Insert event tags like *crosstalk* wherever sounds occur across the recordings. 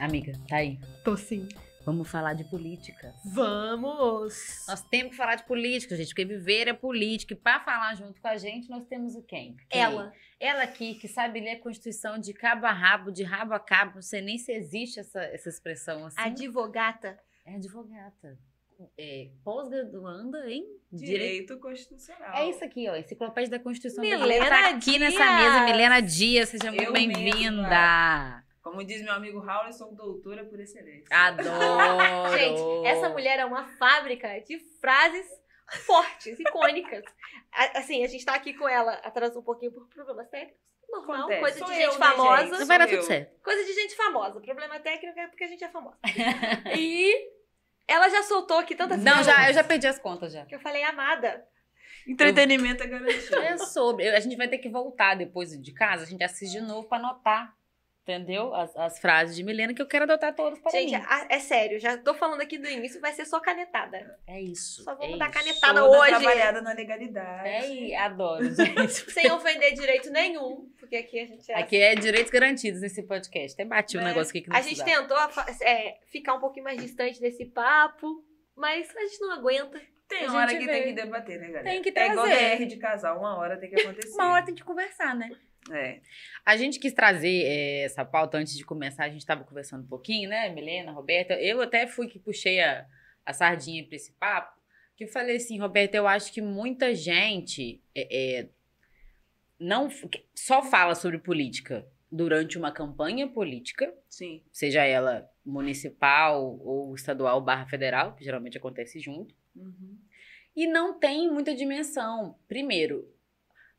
Amiga, tá aí. Tô sim. Vamos falar de política. Vamos! Nós temos que falar de política, gente, porque viver é política. E para falar junto com a gente, nós temos o quem? quem? Ela. Ela aqui, que sabe ler a Constituição de cabo a rabo, de rabo a cabo. Não sei nem se existe essa, essa expressão assim. Advogata. É advogata. É, Pós-graduanda em Direito Constitucional. É isso aqui, ó. Enciclopédia da Constituição Milena Brasileira. Tá aqui Dias. nessa mesa, Milena Dias. Seja muito bem-vinda. Como diz meu amigo Raul, eu sou doutora por excelência. Adoro. Gente, essa mulher é uma fábrica de frases fortes, icônicas. Assim, a gente tá aqui com ela, atrasou um pouquinho por problemas técnicos. Normal, Acontece. coisa Sou de eu, gente né, famosa. gente? Não vai dar tudo eu. certo. Coisa de gente famosa. Problema técnico é porque a gente é famosa. *laughs* e ela já soltou aqui tanta Não, já, eu já perdi as contas já. que eu falei amada. Entretenimento é garantido. É sobre. eu- A gente vai ter que voltar depois de casa, a gente assiste de novo pra anotar. Entendeu? As, as frases de Milena que eu quero adotar todas para Gente, mim. a- é sério, já tô falando aqui do início, vai ser só canetada. É isso. Só vamos é dar isso. canetada Toda hoje. trabalhada na legalidade. É, adoro, *laughs* gente. Sem ofender direito nenhum, porque aqui a gente é Aqui é direitos garantidos nesse podcast. Até bati um Né? negócio aqui que não A gente precisava. tentou é, ficar um pouquinho mais distante desse papo, mas a gente não aguenta. Tem hora gente que vê. tem que debater, né, galera? Tem que É igual. DR de casal, uma hora tem que acontecer. *laughs* Uma hora tem que conversar, né? É. A gente quis trazer eh, essa pauta antes de começar, a gente estava conversando um pouquinho, né? Milena, Roberta. Eu até fui que puxei a, a sardinha para esse papo, que eu falei assim, Roberta, eu acho que muita gente eh, eh, não só fala sobre política durante uma campanha política, Sim. seja ela municipal ou estadual barra federal, que geralmente acontece junto. Uhum. E não tem muita dimensão. Primeiro,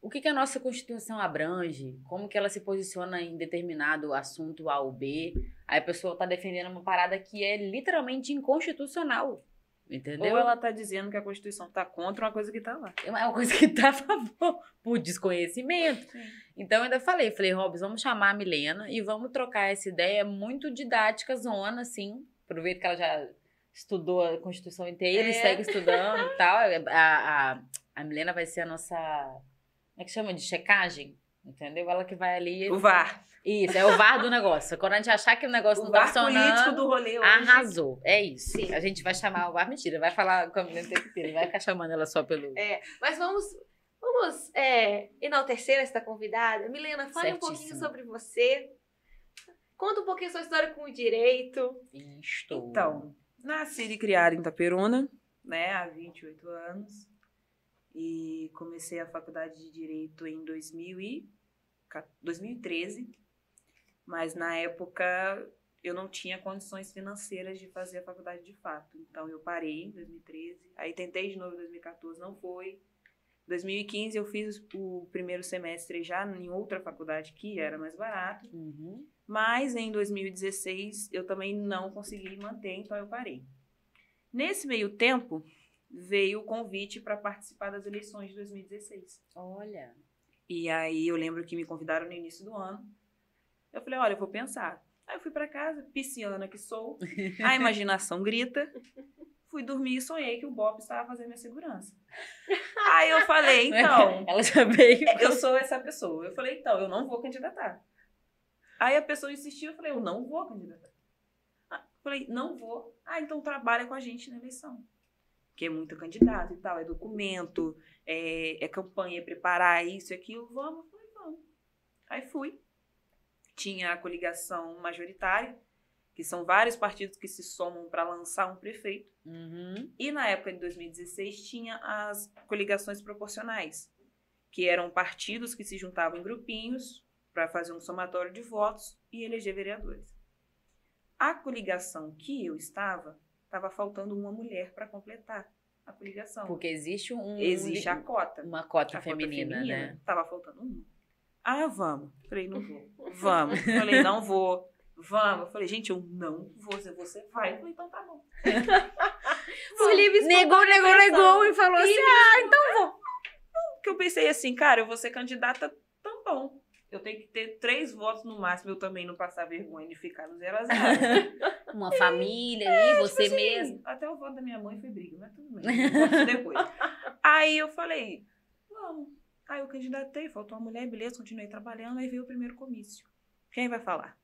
o que, que a nossa Constituição abrange? Como que ela se posiciona em determinado assunto A ou B? Aí a pessoa está defendendo uma parada que é literalmente inconstitucional. Entendeu? Ou ela tá dizendo que a Constituição tá contra uma coisa que tá lá. É uma coisa que está a favor, por desconhecimento. Então eu ainda falei, falei, Robson, vamos chamar a Milena e vamos trocar essa ideia muito didática, zona, assim. Aproveito que ela já estudou a Constituição inteira e É. segue estudando e tal. A, a, a Milena vai ser a nossa. É que chama? De checagem? Entendeu? Ela que vai ali. O VAR. Isso, é o VAR do negócio. Quando a gente achar que o negócio O não tá VAR político funcionando. do rolê hoje. Arrasou. É isso. Sim. A gente vai chamar o VAR. Mentira, vai falar com a Milena o tempo inteiro. Vai ficar chamando ela só pelo. É, mas vamos, vamos é, enaltecer esta convidada. Milena, fale um Certíssimo. pouquinho sobre você. Conta um pouquinho sua história com o direito. Estou. Então, nasci e criada em Itaperuna, né, há 28 anos. E comecei a faculdade de Direito em 2000 e, ca- 2013. Mas na época eu não tinha condições financeiras de fazer a faculdade de fato. Então eu parei em 2013. Aí tentei de novo em 2014, não foi. 2015 eu fiz o primeiro semestre já em outra faculdade que era mais barato. Uhum. Mas em 2016 eu também não consegui manter, então eu parei. Nesse meio tempo, veio o convite para participar das eleições de 2016. Olha. E aí eu lembro que me convidaram no início do ano. Eu falei, olha, eu vou pensar. Aí eu fui para casa, pisciana que sou, *laughs* a imaginação grita. Fui dormir e sonhei que o Bob estava fazendo minha segurança. Aí eu falei, *laughs* então, Ela já veio. eu sou essa pessoa. Eu falei, então, eu não vou candidatar. Aí a pessoa insistiu, eu falei, eu não vou candidatar. Ah, falei, não vou. Ah, então trabalha com a gente na eleição. Que é muito candidato e tal, é documento, é, é campanha, é preparar isso e aquilo. Vamos, falei, vamos. Aí fui. Tinha a coligação majoritária, que são vários partidos que se somam para lançar um prefeito. Uhum. E na época de 2016 tinha as coligações proporcionais, que eram partidos que se juntavam em grupinhos para fazer um somatório de votos e eleger vereadores. A coligação que eu estava, estava faltando uma mulher para completar a coligação. Porque existe um. Existe a cota. uma cota A cota feminina, né? Tava faltando uma. Ah, vamos. Falei, não vou. *laughs* Vamos. Falei, não vou. Vamos. Eu falei, gente, eu não vou. Você vai. Eu falei, então tá bom. *laughs* Livre Negou, negou, negou e falou assim: ah, então. Porque eu pensei assim, cara, eu vou ser candidata tão bom. Eu tenho que ter três votos no máximo, eu também não passar vergonha de ficar no zero a zero. *laughs* Uma família ali, você Tipo assim, mesmo. Até o voto da minha mãe foi briga, mas tudo bem. depois. *laughs* Aí eu falei, vamos. Aí eu candidatei, faltou uma mulher, beleza, continuei trabalhando, aí veio o primeiro comício. Quem vai falar?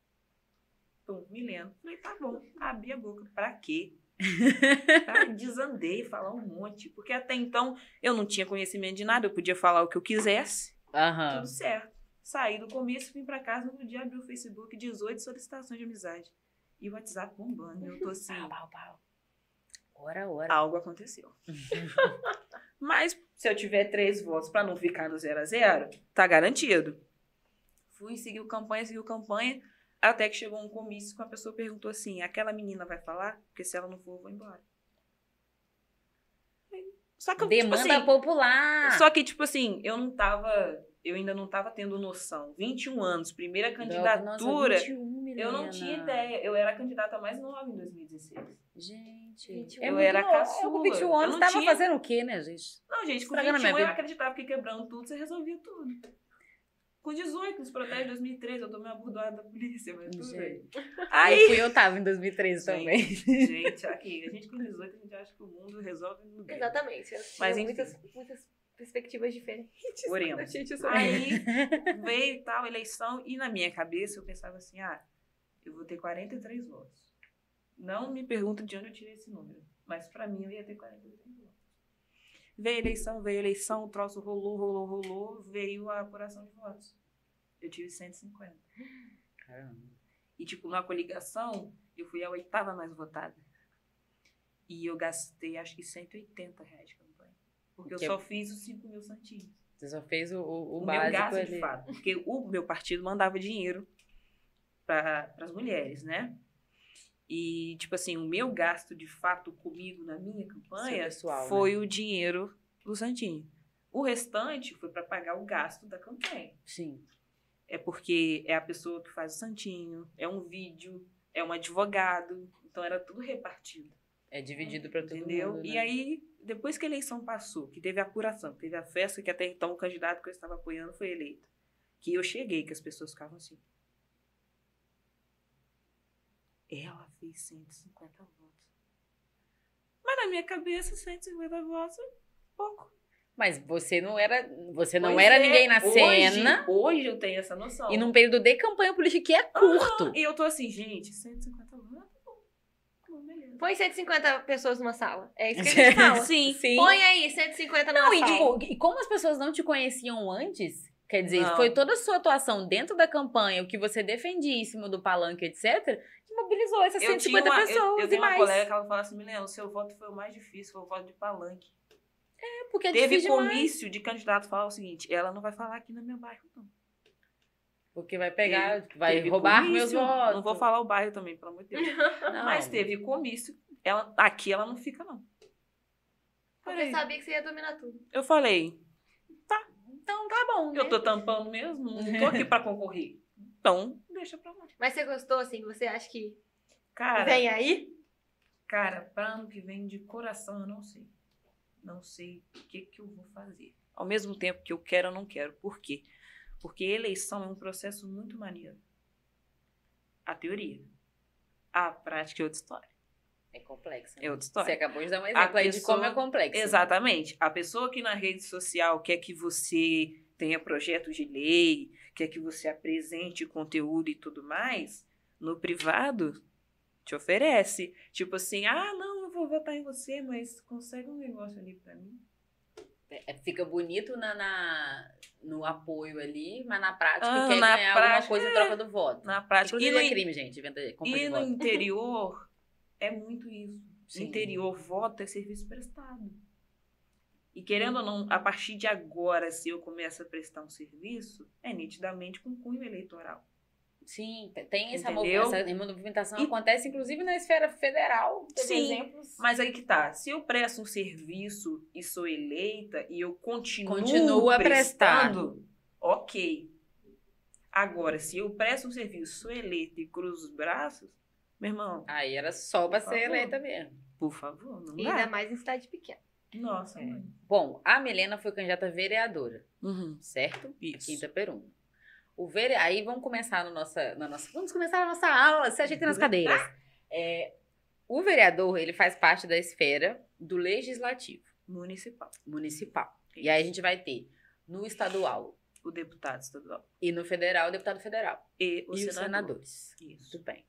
Pum, Milena. Falei, tá bom. Abri a boca. Pra quê? *laughs* Tá? Desandei, falar um monte. Porque até então eu não tinha conhecimento de nada. Eu podia falar o que eu quisesse. Aham. Tudo certo. Saí do comício, vim pra casa, no dia abri o Facebook, 18 solicitações de amizade. E o WhatsApp bombando. Eu tô assim, Pau, pau, pau. Ora, ora. algo aconteceu. *laughs* Mas se eu tiver três votos pra não ficar no zero a zero, tá garantido. Fui, seguiu campanha, seguiu campanha, até que chegou um comício que uma pessoa perguntou assim, aquela menina vai falar? Porque se ela não for, eu vou embora. Só que eu, tipo Demanda assim, popular. Só que, tipo assim, eu não tava. Eu ainda não tava tendo noção. 21 anos, primeira candidatura. Nossa, 21, eu não tinha ideia. Eu era a candidata mais nova em 2016. Gente, 21. é Eu era nova. Eu caçula. com 21 Eu anos não tava tinha- fazendo o quê, né, gente? Não, gente, com Estragando a 21 minha eu acreditava que quebrando tudo, você resolvia tudo. Com 18, nos protestos de 2013, eu tomei uma burdoada da polícia, mas tudo bem. Gente. Aí, Eu fui, eu tava em 2013 Gente. também. gente, aqui, a gente com 18, a gente acha que o mundo resolve no bem. Exatamente. Mas, enfim. muitas, muitas perspectivas diferentes. *laughs* Oremos. a gente Aí veio tal, eleição, e na minha cabeça eu pensava assim: ah, eu vou ter 43 votos. Não me pergunta de onde eu tirei esse número, mas pra mim eu ia ter 43 votos. Veio a eleição, veio a eleição, o troço rolou, rolou, rolou, veio a apuração de votos. Eu tive 150. Caramba. E, tipo, na coligação, eu fui a oitava mais votada. E eu gastei, acho que 180 reais. Porque eu Que só fiz os 5 mil santinhos. Você só fez o, o, o o meu básico gasto ali. de fato. Porque o meu partido mandava dinheiro para as mulheres, né? E, tipo assim, o meu gasto de fato comigo na minha campanha pessoal, foi o dinheiro do Santinho. O restante foi para pagar o gasto da campanha. Sim. É porque é a pessoa que faz o Santinho, é um vídeo, é um advogado. Então era tudo repartido. É dividido pra todo Entendeu? mundo. E né? aí, depois que a eleição passou, que teve a apuração, que teve a festa, que até então o candidato que eu estava apoiando foi eleito. Que eu cheguei, que as pessoas ficavam assim. Ela fez 150 votos. Mas na minha cabeça, 150 votos é pouco. Mas você não era. Você não Pois era é, ninguém na hoje- cena. Hoje eu tenho essa noção. E num período de campanha política que é curto. E eu tô assim, gente, 150 votos, tá bom. Tá bom, beleza. Põe 150 pessoas numa sala. É isso que a *laughs* gente fala. Sim. Sim. Põe aí 150 numa Não, e, sala. tipo, e como as pessoas não te conheciam antes, quer dizer, Não. foi toda a sua atuação dentro da campanha, o que você defendia em cima do palanque, etc., que mobilizou essas Eu 150 tinha uma, eu- pessoas eu, e tenho uma mais. colega que ela fala assim, Milena, o seu voto foi o mais difícil, foi o voto de palanque. É porque é Teve difícil demais. comício de candidato falar o seguinte, ela não vai falar aqui no meu bairro, não. Porque vai pegar, vai Teve roubar comício, meus votos. Não vou falar o bairro também, pelo amor de Deus. *laughs* Não. Mas teve comício, ela, aqui ela não fica, não. Porque eu sabia que você ia dominar tudo. Eu falei, Então tá bom, né? eu tô tampando mesmo, não tô aqui pra concorrer. Então, deixa pra lá. Mas você gostou, assim? Você acha que Cara, vem aí? Cara, pra ano que vem, de coração, eu não sei. Não sei o que, que eu vou fazer. Ao mesmo tempo que eu quero, eu não quero. Por quê? Porque eleição é um processo muito maneiro. A teoria. A prática é outra história. É complexo. É outra Você história. acabou de dar um A exemplo aí de pessoa- como é complexo. Exatamente. A pessoa que na rede social quer que você tenha projetos de lei, quer que você apresente conteúdo e tudo mais, no privado te oferece. Tipo assim, ah, não, eu vou votar em você, mas consegue um negócio ali pra mim. É, fica bonito na, na- no apoio ali, mas na prática Ah, quer na ganhar prática, alguma coisa em troca do voto. Na prática. Inclusive E no, é crime, gente, venda e no interior é muito isso. Sim. Interior, voto é serviço prestado. E querendo ou não, a partir de agora, se eu começo a prestar um serviço, é nitidamente com cunho eleitoral. Sim, tem essa, essa movimentação E- acontece inclusive na esfera federal. Sim, exemplos. Mas aí que tá, se eu presto um serviço e sou eleita e eu continuo Continua a prestar. prestando, ok. Agora, se eu presto um serviço, sou eleita e cruzo os braços, meu irmão, Aí era só pra ser favor. eleita mesmo. por favor, não E dá. ainda mais em cidade pequena. Nossa, É. mãe. Bom, a Milena foi candidata vereadora, Uhum, certo? Isso. Quinta Peruna. O vere... Aí vamos começar no nossa, na nossa. Vamos começar a nossa aula, se ajeita nas *laughs* cadeiras. É, o vereador, ele faz parte da esfera do legislativo Municipal. municipal. E aí a gente vai ter no estadual O deputado estadual. e no federal o deputado federal E o e os senador. senadores. Isso. Muito bem.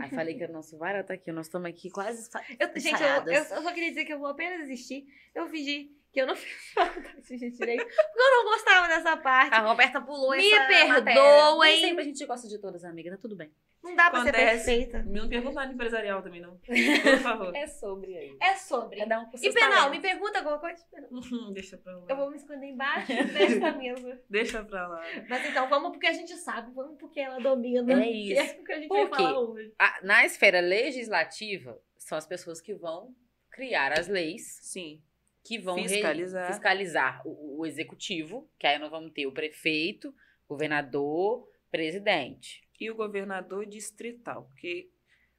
Aí falei que o nosso VAR tá aqui, nós estamos aqui quase Eu, gente, eu, eu só queria dizer que eu vou apenas desistir. Eu fingi que eu não *laughs* fiz faculdade de direito, porque eu não gostava dessa parte. A Roberta pulou Me essa matéria. perdoem. Nem sempre a gente gosta de todas, amiga, tá tudo bem. Não dá pra ser Acontece. perfeita. Não pergunta nada empresarial também, não. *laughs* Por favor. É sobre aí. É sobre. Cada um com E seus penal, talentos. me pergunta alguma coisa? Penal. Deixa pra lá. Eu vou me esconder embaixo dessa mesa. *laughs* Deixa pra lá. Mas então, vamos porque a gente sabe, vamos porque ela domina. É que isso. é o que a gente Por vai falar hoje. A- na esfera legislativa, são as pessoas que vão criar as leis, Sim. Que vão re- Fiscalizar. fiscalizar o, o executivo, que aí nós vamos ter o prefeito, governador, presidente. E o governador distrital. Porque,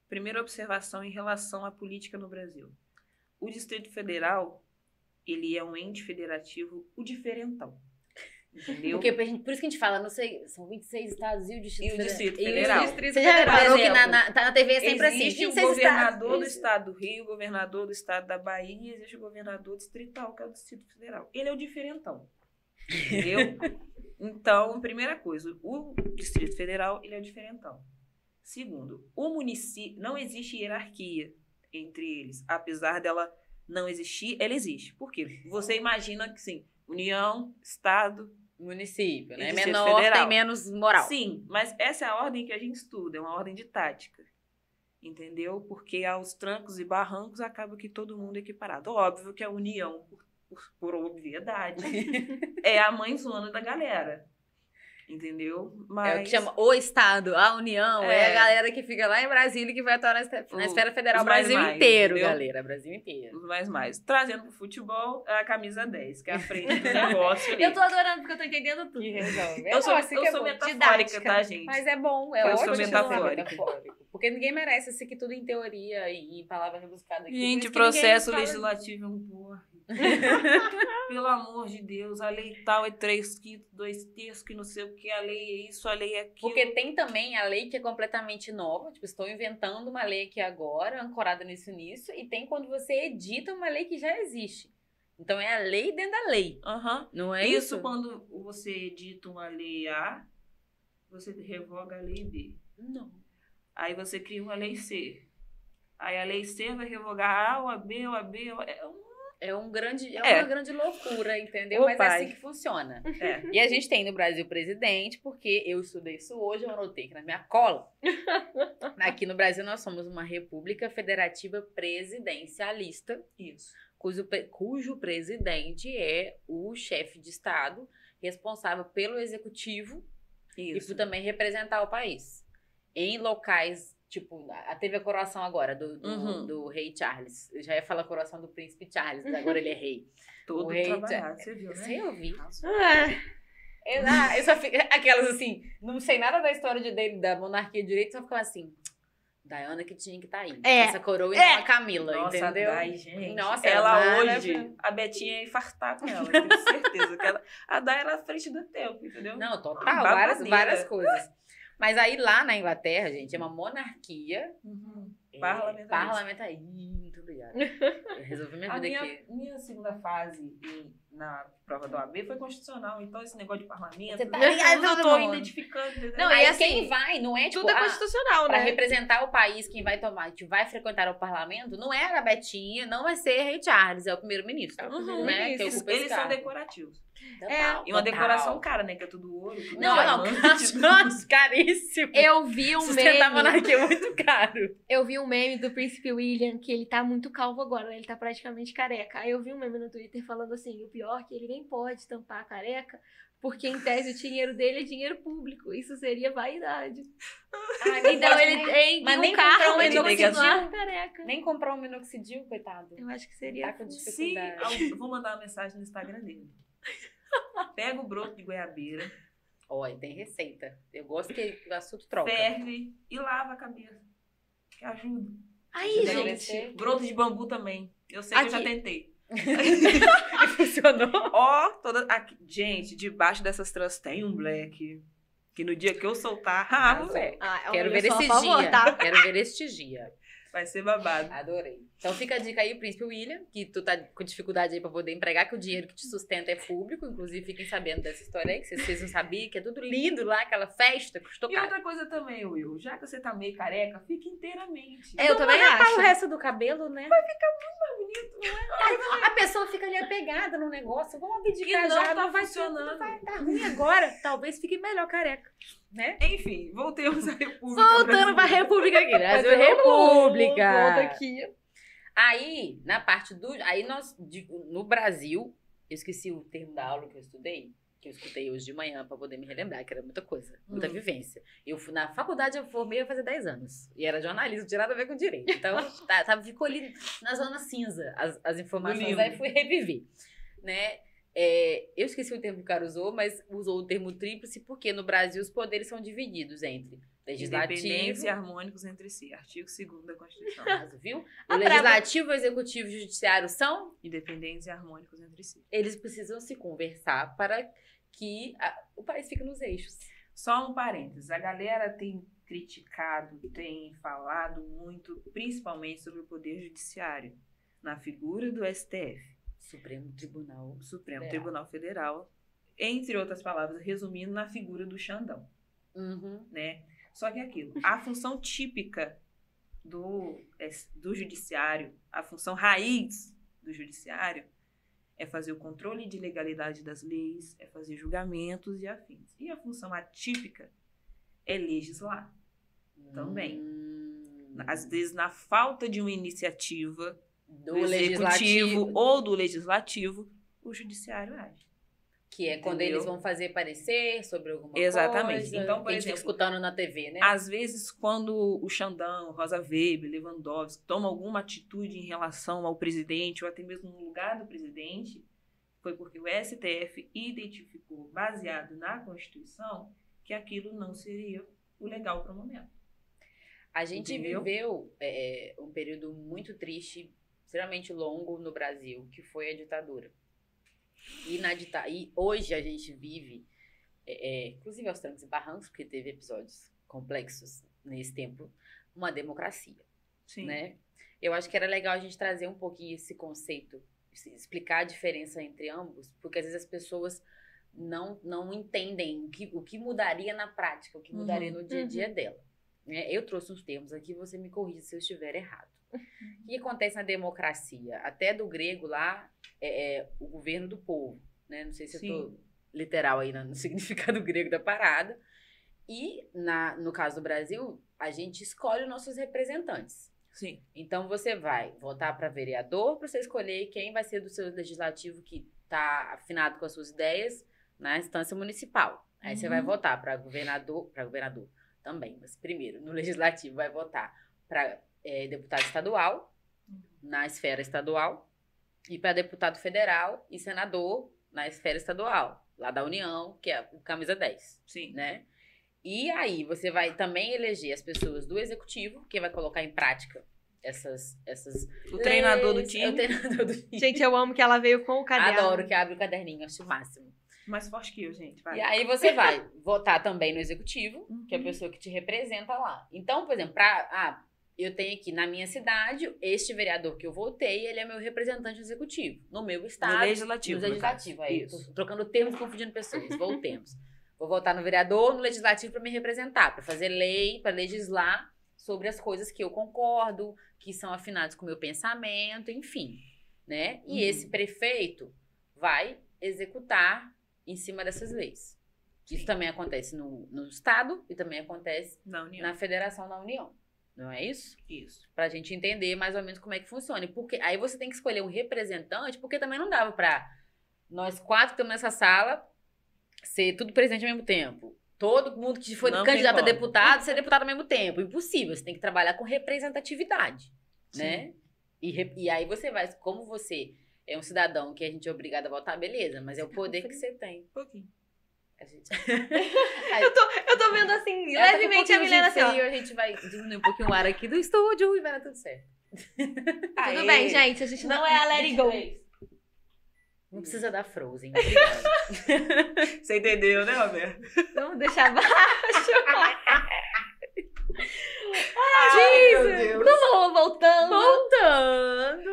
primeira observação em relação à política no Brasil. O Distrito Federal, ele é um ente federativo, o diferentão. Entendeu? Porque, por por isso que a gente fala, não sei, são 26 estados e o Distrito E o Federal. Distrito E o Federal. Distrito Você já Federal. reparou que na, na, tá na TV é sempre assim, existe o 26 governador do estados. estado do Rio, o governador do estado da Bahia, e existe o governador distrital, que é o Distrito Federal. Ele é o diferentão. Entendeu? *laughs* então, primeira coisa, o Distrito Federal, ele é o diferentão. Segundo, o município, não existe hierarquia entre eles. Apesar dela não existir, ela existe. Por quê? Você imagina que, sim, União, Estado, Município, né? Distrito Menor Federal. tem menos moral. Sim, mas essa é a ordem que a gente estuda, é uma ordem de tática. Entendeu? Porque aos trancos e barrancos acaba que todo mundo é equiparado. Óbvio que a união, por, por, por obviedade, *laughs* é a mãezona da galera. Entendeu? Mas. É o que chama o Estado, a União, é. É. a galera que fica lá em Brasília que vai atuar na, esfe- na O- esfera federal mais Brasil mais, inteiro, entendeu? galera. Brasil inteiro. Mais mais. Trazendo pro futebol, é a camisa 10, que é a frente do *laughs* negócio. Eu tô adorando porque eu tô entendendo tudo. resolve. Eu sou, assim eu é sou bom. metafórica, Didática. tá, gente? Mas é bom, é Eu ótimo sou ser metafórica. metafórico. Porque ninguém merece esse aqui tudo em teoria e em palavras rebuscadas. aqui. Gente, isso processo legislativo é um porra. *laughs* Pelo amor de Deus, a lei tal é três quintos, dois terços, que não sei o que, a lei é isso, a lei é aquilo. Porque tem também a lei que é completamente nova, tipo, estou inventando uma lei aqui agora, ancorada nisso e nisso, e tem quando você edita uma lei que já existe. Então é a lei dentro da lei, Aham. não é isso, isso? quando você edita uma lei A, você revoga a lei B. Não. Aí você cria uma lei C. Aí a lei C vai revogar a A, ou a B, ou a B. Ou a... É um... É, um grande, é, É. uma grande loucura, entendeu? Ô, Mas é assim que funciona. É. E a gente tem no Brasil presidente, porque eu estudei isso hoje, eu anotei aqui na minha cola. *laughs* Aqui no Brasil nós somos uma república federativa presidencialista, Isso. cujo, cujo presidente é o chefe de Estado, responsável pelo executivo e Isso. por também representar o país. Em locais, tipo, a- teve a coroação agora do, do, Uhum. do rei Charles. Eu já ia falar a coroação do príncipe Charles, mas agora ele é rei. *laughs* Todo o rei trabalhado, você viu, né? Você ouviu? Ah, Eu, ah, eu só fico, aquelas assim, não sei nada da história de, dele, da monarquia direito, só ficava assim, Diana que tinha que estar aí. É. Essa coroa e É. não a Camila, Nossa, entendeu? a Dai, gente. Nossa, ela a Dai hoje, era- a Betinha ia infartar com ela, eu tenho certeza. que ela, a Dai era à frente do tempo, entendeu? Não, total, várias, várias coisas. Mas aí lá na Inglaterra, gente, é uma monarquia Uhum. é, Parlamentarista. Muito obrigada. Eu resolvi minha A vida minha, aqui. minha segunda fase na prova da OAB foi constitucional, então esse negócio de parlamento, Você tá eu ligado, não tô mano? identificando. entendeu? Não, aí e assim, quem vai, não é tipo, tudo é ah, constitucional, Pra né? representar o país, quem vai tomar, que vai frequentar o parlamento, não é a Betinha, não vai ser Rei Charles, é o primeiro-ministro. É o né? Eles, eles são decorativos. Total, E uma total. decoração cara, né? Que é tudo ouro. Tudo Não, não, diamante, *laughs* nossa, caríssimo. Eu vi um Sustentar a meme. monarquia é muito caro. Eu vi um meme do príncipe William que ele tá muito calvo agora, né? ele tá praticamente careca. Aí eu vi um meme no Twitter falando assim: o pior é que ele nem pode tampar a careca, porque em tese o dinheiro dele é dinheiro público. Isso seria vaidade. *laughs* Então ele tem Mas um nem carro comprar um ele minoxidil. careca. Nem comprar um minoxidil, coitado. Eu acho que seria. Tá com dificuldade. eu vou mandar uma mensagem no Instagram dele. Pega o broto de goiabeira, Olha, tem receita. Eu gosto que o assunto troca. ferve e lava a cabeça. Que ajuda. Aí, Deve gente. Broto de bambu também. Eu sei que eu já Aqui. tentei. *laughs* E funcionou. Ó, toda. aqui- gente, debaixo dessas trans tem um black. Que no dia que eu soltar, *laughs* ah, Arrasou. moleque. Ah, Quero ver esse favor, dia. tá? Quero ver este dia. Vai ser babado. Adorei. Então fica a dica aí, Príncipe William, que tu tá com dificuldade aí pra poder empregar, que o dinheiro que te sustenta é público. Inclusive, fiquem sabendo dessa história aí, que vocês, não sabiam, que é tudo lindo lá, aquela festa, custou E caro. outra coisa também, Will, já que você tá meio careca, fica inteiramente. É, eu também Rapar acho. o resto do cabelo, né? bonito, não é? A pessoa fica ali apegada no negócio, vamos abdicar E não já, tá não vai funcionando. Não vai dar ruim agora. Talvez fique melhor careca, né? Enfim, voltemos à República Voltando pra. República aqui, *laughs* Brasil República. Volta aqui. Aí, na parte do. Aí nós, de- no Brasil, eu esqueci o termo da aula que eu estudei, que eu escutei hoje de manhã pra poder me relembrar, que era muita coisa, muita Hum. vivência. Eu fui na faculdade, eu formei vai fazer 10 anos. E era jornalismo, não tinha nada a ver com direito. Então, *laughs* tá, tá- ficou ali na zona cinza as, as informações, aí fui reviver. Né? É, eu esqueci o termo que o cara usou, mas usou o termo tríplice porque no Brasil os poderes são divididos entre legislativo, Independência e harmônicos entre si. Artigo 2 da Constituição. Viu? O legislativo, o executivo e o judiciário são Independentes e harmônicos entre si. eles precisam se conversar para que a- o país fique nos eixos. Só um parênteses. A galera tem criticado, tem falado muito, principalmente sobre o Poder Judiciário, na figura do STF, Supremo Tribunal. Supremo Federal. Tribunal Federal, entre outras palavras, resumindo na figura do Xandão, Uhum. né? Só que é aquilo, a função típica do, S- do judiciário, a função raiz do judiciário é fazer o controle de legalidade das leis, é fazer julgamentos e afins. E a função atípica é legislar. Também. Hum. Às vezes, na falta de uma iniciativa do do executivo ou do legislativo, o judiciário age. Que é quando Entendeu? eles vão fazer parecer sobre alguma Exatamente. coisa. Então, por que a gente fica escutando na TV, né? Às vezes, quando o Xandão, Rosa Weber, Lewandowski tomam alguma atitude em relação ao presidente ou até mesmo no lugar do presidente, foi porque o STF identificou, baseado na Constituição, que aquilo não seria o legal para o momento. A gente Entendeu? viveu é, um período muito triste, extremamente longo no Brasil, que foi a ditadura. E, na dita e hoje a gente vive, é, é, inclusive aos trancos e barrancos, porque teve episódios complexos nesse tempo, uma democracia, Sim. né? Eu acho que era legal a gente trazer um pouquinho esse conceito, explicar a diferença entre ambos, porque às vezes as pessoas não, não entendem o que, o que mudaria na prática, o que mudaria Uhum. no dia a dia dela. né? Eu trouxe uns termos aqui, você me corrija se eu estiver errado. O que acontece na democracia? Até do grego lá, é, é o governo do povo. Né? Não sei se Sim. eu tô literal aí no *laughs* significado grego da parada. E na, no caso do Brasil, a gente escolhe os nossos representantes. Sim. Então você vai votar para vereador para você escolher quem vai ser do seu legislativo que está afinado com as suas ideias na instância municipal. Aí você vai Uhum. votar para governador, para governador também, mas primeiro no legislativo vai votar para deputado estadual na esfera estadual e para deputado federal e senador na esfera estadual, lá da União, que é o camisa 10 Sim. né? E aí você vai também eleger as pessoas do executivo, que vai colocar em prática essas essas O treinador do leis. É time, o treinador do time. Gente, eu amo que ela veio com o caderno. Adoro que abre o caderninho, acho o máximo. mais forte que eu, gente. Vai. E aí você vai votar também no executivo, que é a Uhum. pessoa que te representa lá. Então, por exemplo, pra, ah, eu tenho aqui na minha cidade, este vereador que eu votei, ele é meu representante executivo. No meu estado, No legislativo. No no legislativo, aí. Isso. Tô trocando termos, confundindo pessoas. Voltemos. *laughs* Vou votar no vereador, no legislativo para me representar, para fazer lei, para legislar sobre as coisas que eu concordo, que são afinadas com o meu pensamento, enfim, né? E Uhum. esse prefeito vai executar em cima dessas leis. Isso Sim. também acontece no, no estado e também acontece Na na federação da União. Não é isso? Isso. Pra gente entender mais ou menos como é que funciona. Porque aí você tem que escolher um representante, porque também não dava pra nós quatro que estamos nessa sala ser tudo presente ao mesmo tempo. Todo mundo que foi Não candidato a deputado ser deputado ao mesmo tempo. Impossível. Você tem que trabalhar com representatividade, né? E, e aí você vai, como você é um cidadão que a gente é obrigado a votar, beleza, mas é o poder que você tem. Um pouquinho. A gente... *laughs* Eu tô vendo assim, Ela tá com um levemente a Milena assim, frio, A gente vai diminuir um pouquinho o ar aqui do estúdio e vai dar tudo certo. *laughs* Tudo bem, gente. A gente não é a Let It Go. Não precisa dar Frozen. Obrigada. *laughs* Você entendeu, né, Roberto? Vamos deixar baixo. Ai, meu Deus. Vamos voltando. Voltando.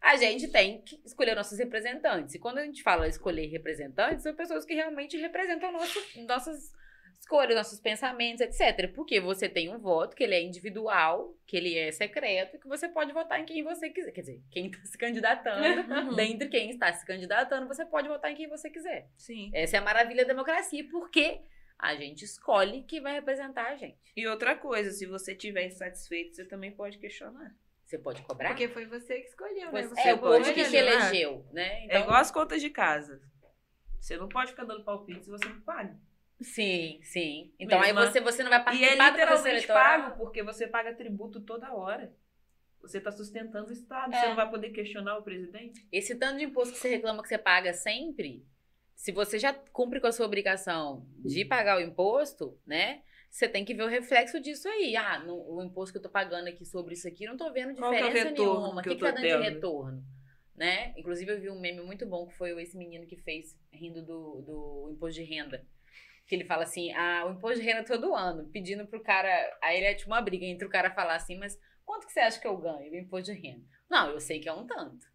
A gente tem que escolher nossos representantes. E quando a gente fala escolher representantes, são pessoas que realmente representam nosso, nossas escolhas, nossos pensamentos, etc. Porque você tem um voto que ele é individual, que ele é secreto, que você pode votar em quem você quiser. Quer dizer, quem está se candidatando, *laughs* Uhum. dentre quem está se candidatando, você pode votar em quem você quiser. Sim. Essa é a maravilha da democracia, porque a gente escolhe quem vai representar a gente. E outra coisa, se você estiver insatisfeito, você também pode questionar. Você pode cobrar? Porque foi você que escolheu, né? Você é, o pode povo que te elegeu, né? É igual as contas de casa. Você não pode ficar dando palpite se você não paga. Sim, sim. Então Mesma- aí você, você não vai E é participar do processo literalmente pago, porque você paga tributo toda hora. Você está sustentando o Estado. É. Você não vai poder questionar o presidente? Esse tanto de imposto que você reclama que você paga sempre, se você já cumpre com a sua obrigação de pagar o imposto, né? Você tem que ver o reflexo disso aí. Ah, no- o imposto que eu tô pagando aqui sobre isso aqui, não tô vendo é diferença retorno nenhuma. O que que, que tá dando de tendo? retorno? Né? Inclusive, eu vi um meme muito bom que foi esse menino que fez rindo do, do imposto de renda. Que ele fala assim: ah, o imposto de renda todo ano, pedindo pro cara. Aí ele é tipo uma briga entre o cara falar assim, mas quanto que você acha que eu ganho do imposto de renda? Não, eu sei que é um tanto.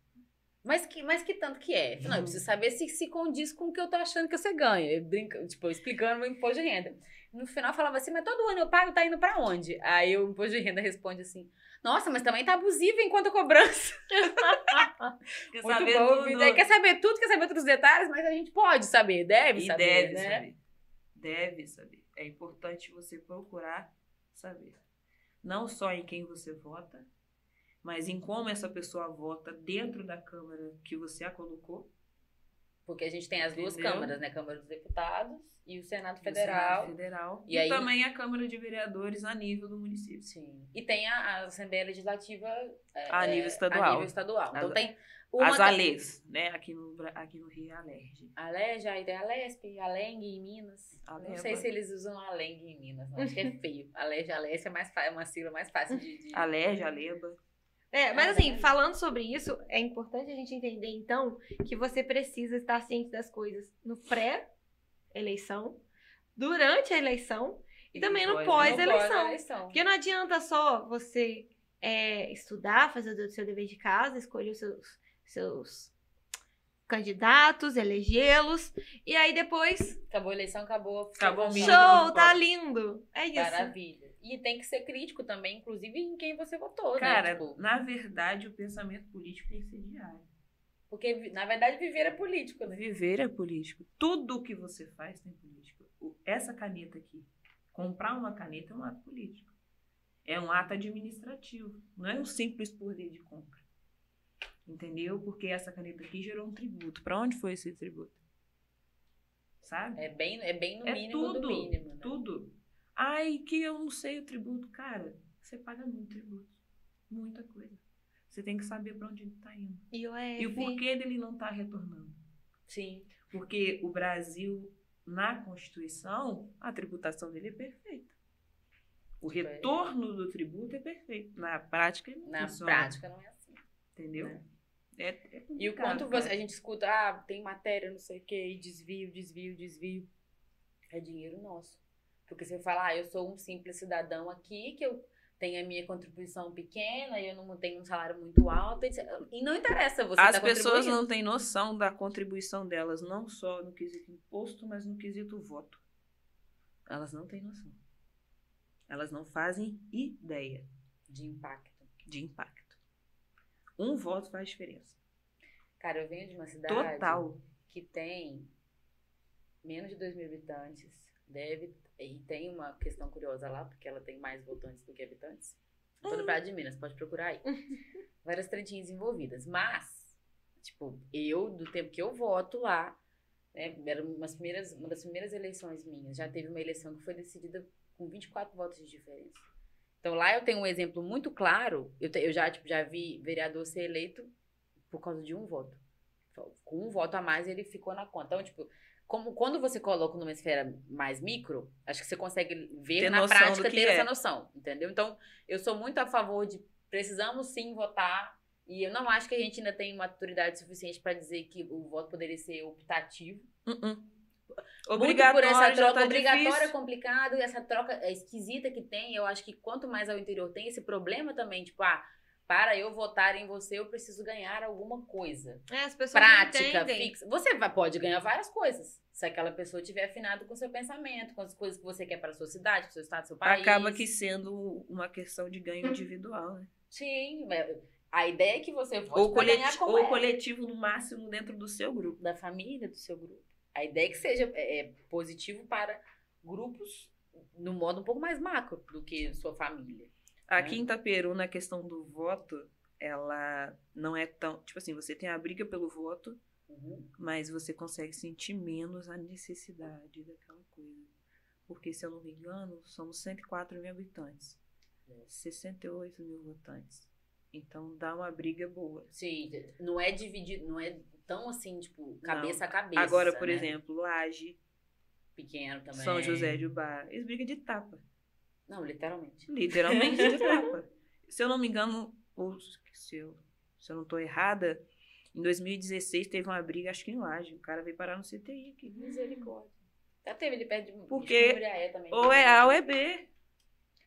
Mas que, mas que tanto que é? Não, eu preciso saber se se condiz com o que eu tô achando que você ganha. Brinca, tipo, explicando o imposto de renda. No final falava assim, mas todo ano eu pago, tá indo pra onde? Aí o imposto de renda responde assim, nossa, mas também tá abusivo enquanto a cobrança. *laughs* Quer Muito saber bom. tudo? Quer saber tudo, quer saber todos os detalhes, mas a gente pode saber, deve E saber, deve né? saber. Deve saber. É importante você procurar saber. Não só em quem você vota, mas em como essa pessoa vota dentro da Câmara que você a colocou. Porque a gente tem as duas Entendeu? câmaras, né? Câmara dos Deputados e o Senado do Federal. Senado Federal. E E, aí- também a Câmara de Vereadores a nível do município. Sim. E tem a, a Assembleia Legislativa é, A nível é, estadual. A nível estadual. Então tem uma As ALEs, né? Aqui no, aqui no Rio é a LERJ. A LEJ, aí tem a LESP, a LENG em Minas. Não Leva. sei se eles usam a LENG em Minas, não. Acho que é *laughs* feio. A LEJ, a LESP é, mais é uma sigla mais fácil de... de- A LERJ, a LEBA. É, mas Ah, assim, falando sobre isso, é importante a gente entender, então, que você precisa estar ciente das coisas no pré-eleição, durante a eleição e, E também no pós- pós-eleição. Porque não adianta só você é, estudar, fazer o seu dever de casa, escolher os seus, seus candidatos, elegê-los, e aí depois, Acabou a eleição, acabou. Acabou o Show! tá lindo. É isso. Maravilha. E tem que ser crítico também, inclusive, em quem você votou, Cara, né? Tipo, na verdade, o pensamento político tem que ser diário. porque, na verdade, viver é político, né? Viver é político. Tudo que você faz tem política. O- Essa caneta aqui, comprar uma caneta é um ato político. É um ato administrativo. Não é um simples poder de compra. Entendeu? Porque essa caneta aqui gerou um tributo. Para onde foi esse tributo? Sabe? É bem, é bem no É mínimo tudo, do mínimo, né? Tudo. Ai, que eu não sei o tributo. Cara, você paga muito tributo. Muita coisa. Você tem que saber para onde ele está indo. E o E o porquê dele não estar retornando. Sim. Porque o Brasil, na Constituição, a tributação dele é perfeita. O Tipo, é- retorno do tributo é perfeito. Na prática, não Na funciona. prática não é assim. Entendeu? né? É, é E o quanto você, a gente escuta, ah, tem matéria, não sei o quê, e desvio, desvio, desvio. É dinheiro nosso. Porque você fala, ah, eu sou um simples cidadão aqui, que eu tenho a minha contribuição pequena, e eu não tenho um salário muito alto. E não interessa você As tá pessoas não têm noção da contribuição delas, não só no quesito imposto, mas no quesito voto. Elas não têm noção. Elas não fazem ideia De impacto. de impacto. Um voto faz diferença. Cara, eu venho de uma cidade Total. que tem menos de 2 mil habitantes. Deve. E tem uma questão curiosa lá, porque ela tem mais votantes do que habitantes. Tô no Praia de Minas, pode procurar aí. *laughs* Várias tretinhas envolvidas. Mas, tipo, eu, do tempo que eu voto lá, né, era umas primeiras, uma das primeiras eleições minhas. Já teve uma eleição que foi decidida com 24 votos de diferença. Então lá eu tenho um exemplo muito claro. Eu, te- eu já, tipo, já vi vereador ser eleito por causa de um voto. Com um voto a mais, ele ficou na conta. Então, tipo, como, quando você coloca numa esfera mais micro, acho que você consegue ver Ter na prática ter é. essa noção, entendeu? Então, eu sou muito a favor de precisamos sim votar. E eu não acho que a gente ainda tem maturidade suficiente para dizer que o voto poderia ser optativo. Uh-uh. Obrigatório, muito por essa troca tá obrigatória difícil. é complicado e essa troca é esquisita que tem. Eu acho que quanto mais ao interior tem esse problema também, tipo, ah, para eu votar em você, eu preciso ganhar alguma coisa. É, as pessoas Prática, fixa. Você pode ganhar várias coisas. Se aquela pessoa tiver afinado com o seu pensamento, com as coisas que você quer para a sua cidade, para o seu estado, seu país. Acaba que sendo uma questão de ganho individual, né? Sim, é- a ideia é que você vote Ou, ganhar como ou é. coletivo no máximo dentro do seu grupo. da família, do seu grupo. A ideia é que seja é, é, positivo para grupos no modo um pouco mais macro do que sua família. Aqui É. em Itaperu, na questão do voto, ela não é tão. Tipo assim, você tem a briga pelo voto, Uhum. mas você consegue sentir menos a necessidade daquela coisa. Porque, se eu não me engano, somos 104 mil habitantes, É. 68 mil votantes. Então dá uma briga boa. Sim, não é dividido, não é tão assim, tipo, cabeça a cabeça. Agora, por né? exemplo, Laje, Pequeno também. São José de Ubá, eles brigam de tapa. Não, literalmente. Literalmente *laughs* de tapa. Se eu não me engano, ou se eu, se eu não tô errada, em 2016 teve uma briga, acho que em Laje. O cara veio parar no CTI aqui. Misericórdia. Já teve ele perto de Porque de Muriaé também. Ou é A ou é B.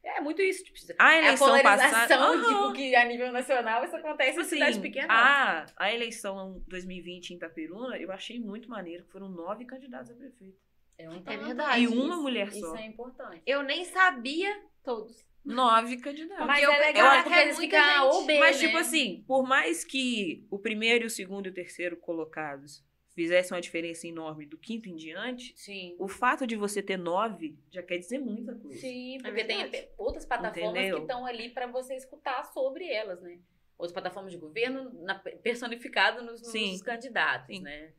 É muito isso. Tipo, A é a eleição polarização, passada. tipo, que a nível nacional isso acontece Tipo em cidade assim, pequena. a, a eleição 2020 em Itaperuna, eu achei muito maneiro, foram nove candidatos a prefeito. É, um É verdade. E uma Isso- mulher Isso só. é importante. Eu nem sabia todos. Nove candidatos. Mas eu- é eu legal acho porque que é eles muita ficam ou B, Mas, né? tipo assim, por mais que o primeiro, o segundo e o terceiro colocados fizessem uma diferença enorme do quinto em diante, Sim. o fato de você ter nove já quer dizer muita coisa. Sim, porque tem verdade. até outras plataformas Entendeu? que estão ali para você escutar sobre elas, né? Outras plataformas de governo na- personificado nos, nos candidatos, Sim. né?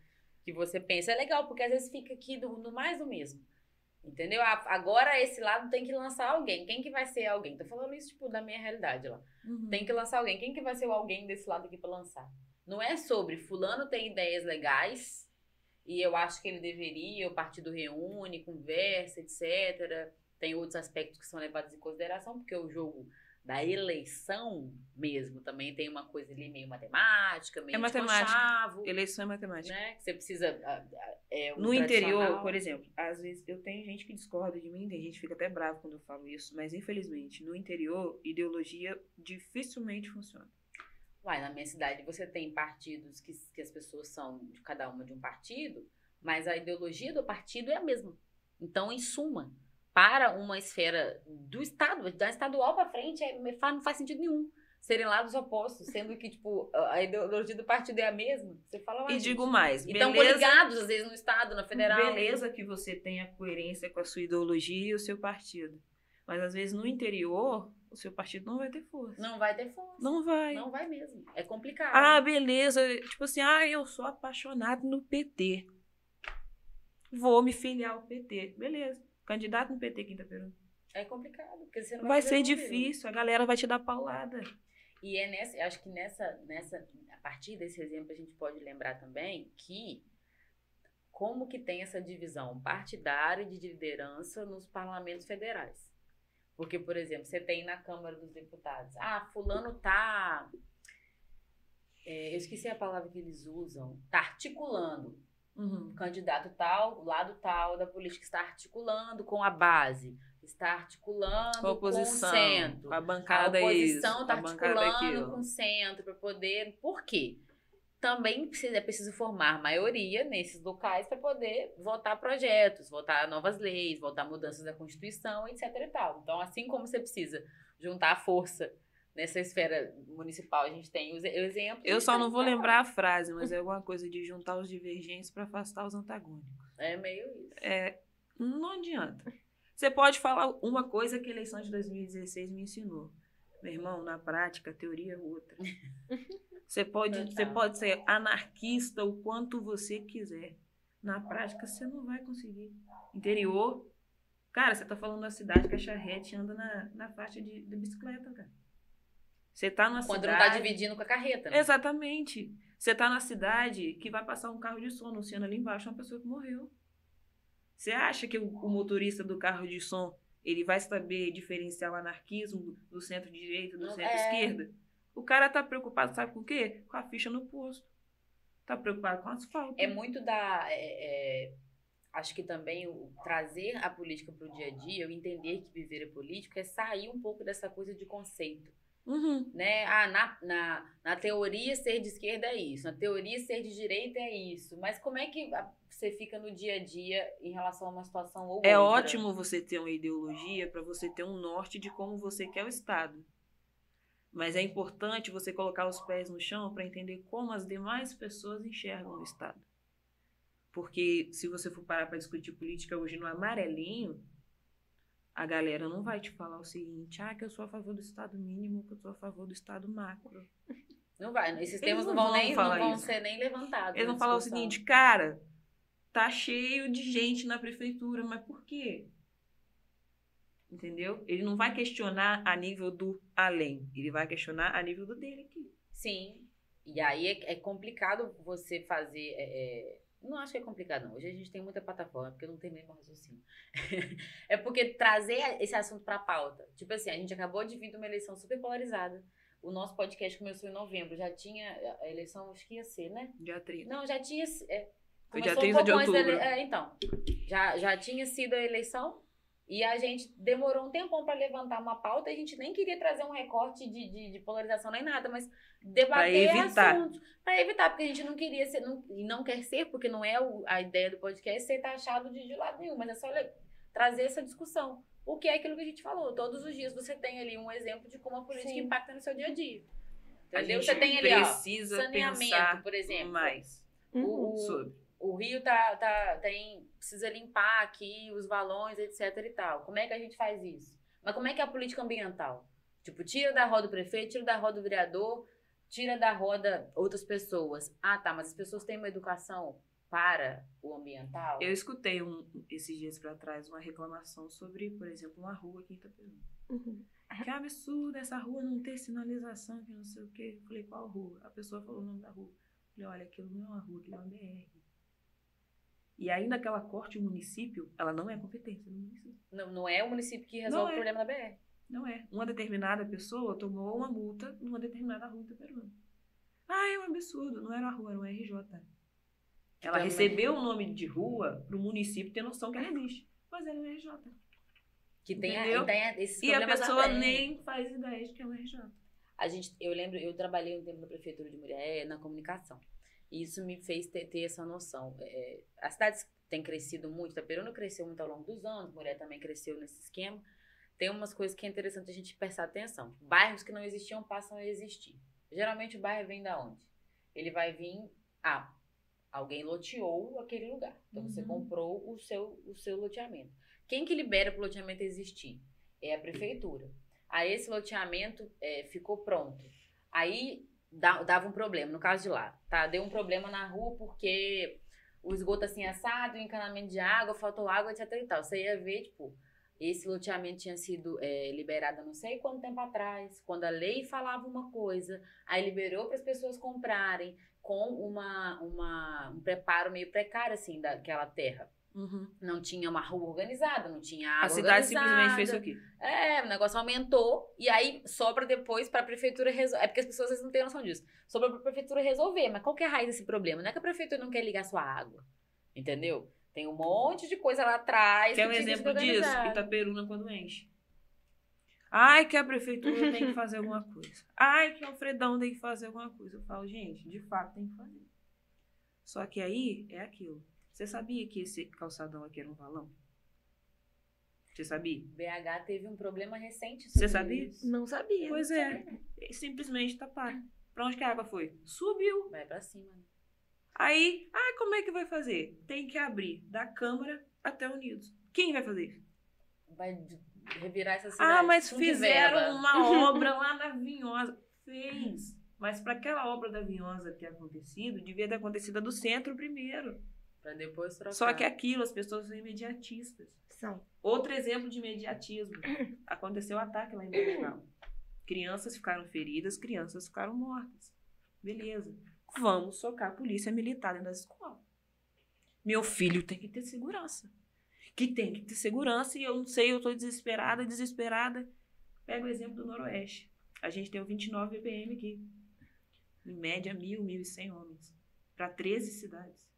Que você pensa, é legal, porque às vezes fica aqui do, no mais do mesmo. Entendeu? A- Agora esse lado tem que lançar alguém. Quem que vai ser alguém? Tô falando isso, tipo, da minha realidade lá. Uhum. Tem que lançar alguém. Quem que vai ser o alguém desse lado aqui pra lançar? Não é sobre fulano tem ideias legais e eu acho que ele deveria, o partido reúne, conversa, etc. Tem outros aspectos que são levados em consideração, porque o jogo da eleição mesmo também tem uma coisa ali meio matemática, meio É de matemática. conchavo, Eleição é matemática. né? Que você precisa... ah, ah, É, o No interior, por exemplo, às vezes eu tenho gente que discorda de mim, tem gente que fica até bravo quando eu falo isso, mas infelizmente, no interior, ideologia dificilmente funciona. Uai, na minha cidade você tem partidos que, que as pessoas são de cada uma de um partido, mas a ideologia do partido é a mesma. Então, em suma, para uma esfera do Estado, da estadual para frente, é, não faz sentido nenhum serem lados opostos, sendo que, tipo, a ideologia do partido é a mesma. Você fala, uai, E gente, digo mais, E estão coligados, às vezes, no Estado, na Federal. beleza que você tenha coerência com a sua ideologia e o seu partido. Mas às vezes no interior, o seu partido não vai ter força. Não vai ter força. Não vai. Não vai mesmo. É complicado. Ah, beleza. Tipo assim, ah, eu sou apaixonado no PT. Vou me filiar ao PT. Beleza. Candidato no PT quinta-feira. É complicado, porque você não Vai fazer ser difícil, a galera vai te dar paulada. E é nessa, acho que nessa, nessa, a partir desse exemplo a gente pode lembrar também que como que tem essa divisão partidária de liderança nos parlamentos federais. Porque, por exemplo, você tem na Câmara dos Deputados, ah, fulano tá, é, eu esqueci a palavra que eles usam, tá articulando o candidato tal, o lado tal da política está articulando com a base, está articulando Com a oposição, com o centro. com a A bancada oposição isso, está a articulando com o centro para poder. Por quê? Também precisa, é preciso formar maioria nesses locais para poder votar projetos, votar novas leis, votar mudanças da Constituição, etc. E tal. Então, assim como você precisa juntar a força nessa esfera municipal, a gente tem os os exemplos. Eu só não vou lembrar a frase, mas *laughs* é alguma coisa de juntar os divergentes para afastar os antagônicos. É meio isso. É, não adianta. Você pode falar uma coisa que a eleição de 2016 me ensinou. Meu irmão, na prática, a teoria é outra. *laughs* Você pode, você pode ser anarquista o quanto você quiser. Na prática, você não vai conseguir. Interior, cara, você tá falando da cidade que a charrete anda na, na faixa de, de bicicleta, cara. Você tá numa Quando cidade... não tá dividindo com a carreta. Né? Exatamente. Você tá na cidade que vai passar um carro de som anunciando ali embaixo uma pessoa que morreu. Você acha que o, o motorista do carro de som ele vai saber diferenciar o anarquismo do centro-direita do centro-esquerda? O cara tá preocupado, sabe com o quê? Com a ficha no posto. Tá preocupado com o asfalto. É muito da. é- é, acho que também o trazer a política para o dia a dia, o entender que viver é político, é sair um pouco dessa coisa de conceito. Uhum. Né? Ah, na, na, na teoria ser de esquerda é isso, na teoria ser de direita é isso. Mas como é que você fica no dia a dia em relação a uma situação ou É outra? ótimo você ter uma ideologia para você ter um norte de como você quer o Estado. Mas é importante você colocar os pés no chão para entender como as demais pessoas enxergam o Estado. Porque se você for parar para discutir política hoje no amarelinho, a galera não vai te falar o seguinte: ah, que eu sou a favor do Estado mínimo, que eu sou a favor do Estado macro. Não vai, esses Eles termos não não vão, nem, não vão isso. ser nem levantados. Eles na vão falar o seguinte, cara, tá cheio de gente na prefeitura, mas por quê? Entendeu? Ele não vai questionar a nível do além, ele vai questionar a nível do dele aqui. Sim. E aí é, é complicado você fazer. é, é, não acho que é complicado, não. Hoje a gente tem muita plataforma, porque eu não tenho mesmo raciocínio. *laughs* é porque trazer esse assunto pra pauta. Tipo assim, a gente acabou de vir de uma eleição super polarizada. O nosso podcast começou em novembro, já tinha. A eleição, acho que ia ser, né? Dia 30. Não, já tinha. É, Foi dia começou 30 de antes da ele- outubro. É, então. Já, já tinha sido a eleição e a gente demorou um tempão para levantar uma pauta e a gente nem queria trazer um recorte de, de, de polarização nem nada, mas debater assuntos. Para evitar, porque a gente não queria ser, não, e não quer ser, porque não é o- a ideia do podcast ser taxado de, de lado nenhum, mas é só trazer essa discussão. O que é aquilo que a gente falou? Todos os dias você tem ali um exemplo de como a política Sim. impacta no seu dia a dia. A Entendeu? gente Você tem ali, ó, precisa saneamento, pensar por exemplo. mais O, o- sobre. O Rio tá, tá, tem, precisa limpar aqui os valões, etc e tal. Como é que a gente faz isso? Mas como é que é a política ambiental? Tipo, tira da roda o prefeito, tira da roda o vereador, tira da roda outras pessoas. Ah, tá, mas as pessoas têm uma educação para o ambiental? Eu escutei um, esses dias para trás uma reclamação sobre, por exemplo, uma rua aqui em Itaperuna. Uhum. Que absurdo essa rua não ter sinalização, que não sei o quê. Eu falei, qual rua? A pessoa falou o nome da rua. Eu falei, olha, aquilo não é uma rua, aquilo é uma BR. E ainda que ela corte o município, ela não é competência do município. Não, não é o município que resolve Não é. o problema da BR. Não é. Uma determinada pessoa tomou uma multa numa determinada rua em Itaperuna. Ah, é um absurdo. Não era uma rua, era um RJ. Ela Também. recebeu o nome de rua para o município ter noção que ela existe. Mas era um RJ. Que tem, a, tem esses E a pessoa nem faz ideia de que é um RJ. A gente, eu lembro, eu trabalhei um tempo na prefeitura de Murié na comunicação. E isso me fez ter, ter essa noção. É, as cidades têm crescido muito, Itaperuna cresceu muito ao longo dos anos, Murié também cresceu nesse esquema. Tem umas coisas que é interessante a gente prestar atenção. Bairros que não existiam passam a existir. Geralmente o bairro vem da onde? Ele vai vir, ah, alguém loteou aquele lugar. Então você Uhum. comprou o seu, o seu loteamento. Quem que libera para o loteamento existir? É a prefeitura. Aí esse loteamento é, ficou pronto. Aí dava um problema, no caso de lá, tá? Deu um problema na rua porque o esgoto assim assado, o encanamento de água, faltou água, etc e tal. Você ia ver, tipo, esse loteamento tinha sido é, liberado não sei quanto tempo atrás, quando a lei falava uma coisa, aí liberou para as pessoas comprarem com uma, uma, um preparo meio precário, assim, daquela terra. Não tinha uma rua organizada, não tinha água a cidade organizada. simplesmente fez isso aqui. É, o negócio aumentou e aí sobra depois para a prefeitura resolver. É porque as pessoas às vezes não têm noção disso. Sobra para a prefeitura resolver. Mas qual que é a raiz desse problema? Não é que a prefeitura não quer ligar sua água. Entendeu? Tem um monte de coisa lá atrás. Quer um tinha que exemplo disso? Itaperuna quando enche. Ai, que a prefeitura tem que fazer alguma coisa. Ai, que o Alfredão tem que fazer alguma coisa. Eu falo, gente, de fato tem que fazer. Só que aí é aquilo. Você sabia que esse calçadão aqui era um valão? Você sabia? BH teve um problema recente. Você sabia? isso. Não sabia. Pois é. Simplesmente taparam. Pra onde que a água foi? Subiu. Vai pra cima. né? Aí, ah, como é que vai fazer? Tem que abrir da Câmara até Unidos. Quem vai fazer isso? Vai revirar essa cidade. Ah, mas fizeram uma *laughs* obra lá na Vinhosa. Fez. Mas para aquela obra da Vinhosa ter acontecido, devia ter acontecido a do centro primeiro. Pra depois trocar. Só que aquilo, as pessoas são imediatistas. São. Outro exemplo de imediatismo. *coughs* Aconteceu o ataque lá em Portugal. Crianças ficaram feridas, crianças ficaram mortas. Beleza. Vamos socar a polícia militar dentro das escolas. Meu filho tem que ter segurança. Que tem que ter segurança e eu não sei, eu tô desesperada, desesperada. Pega o exemplo do Noroeste. A gente tem o 29 BPM aqui. Em média, 1.000, 1.100 homens. Para 13 cidades.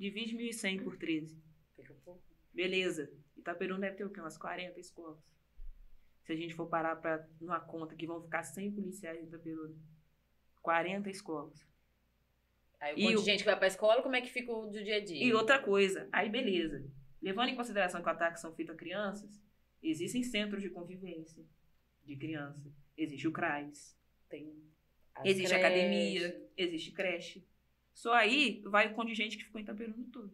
Divide 1.100 por 13. Fica pouco. Beleza. Itaperuna deve ter o quê? Umas 40 escolas. Se a gente for parar pra, numa conta que vão ficar 100 policiais em Itaperuna. 40 escolas. Aí o E monte o- de gente que vai pra escola, como é que fica o do dia a dia? E outra coisa, aí beleza. Levando em consideração que ataques são feitos a crianças, existem centros de convivência de criança. Existe o CRAS, Tem existe creches. academia, existe creche. Só aí vai o contingente que ficou em Itaperuna todo.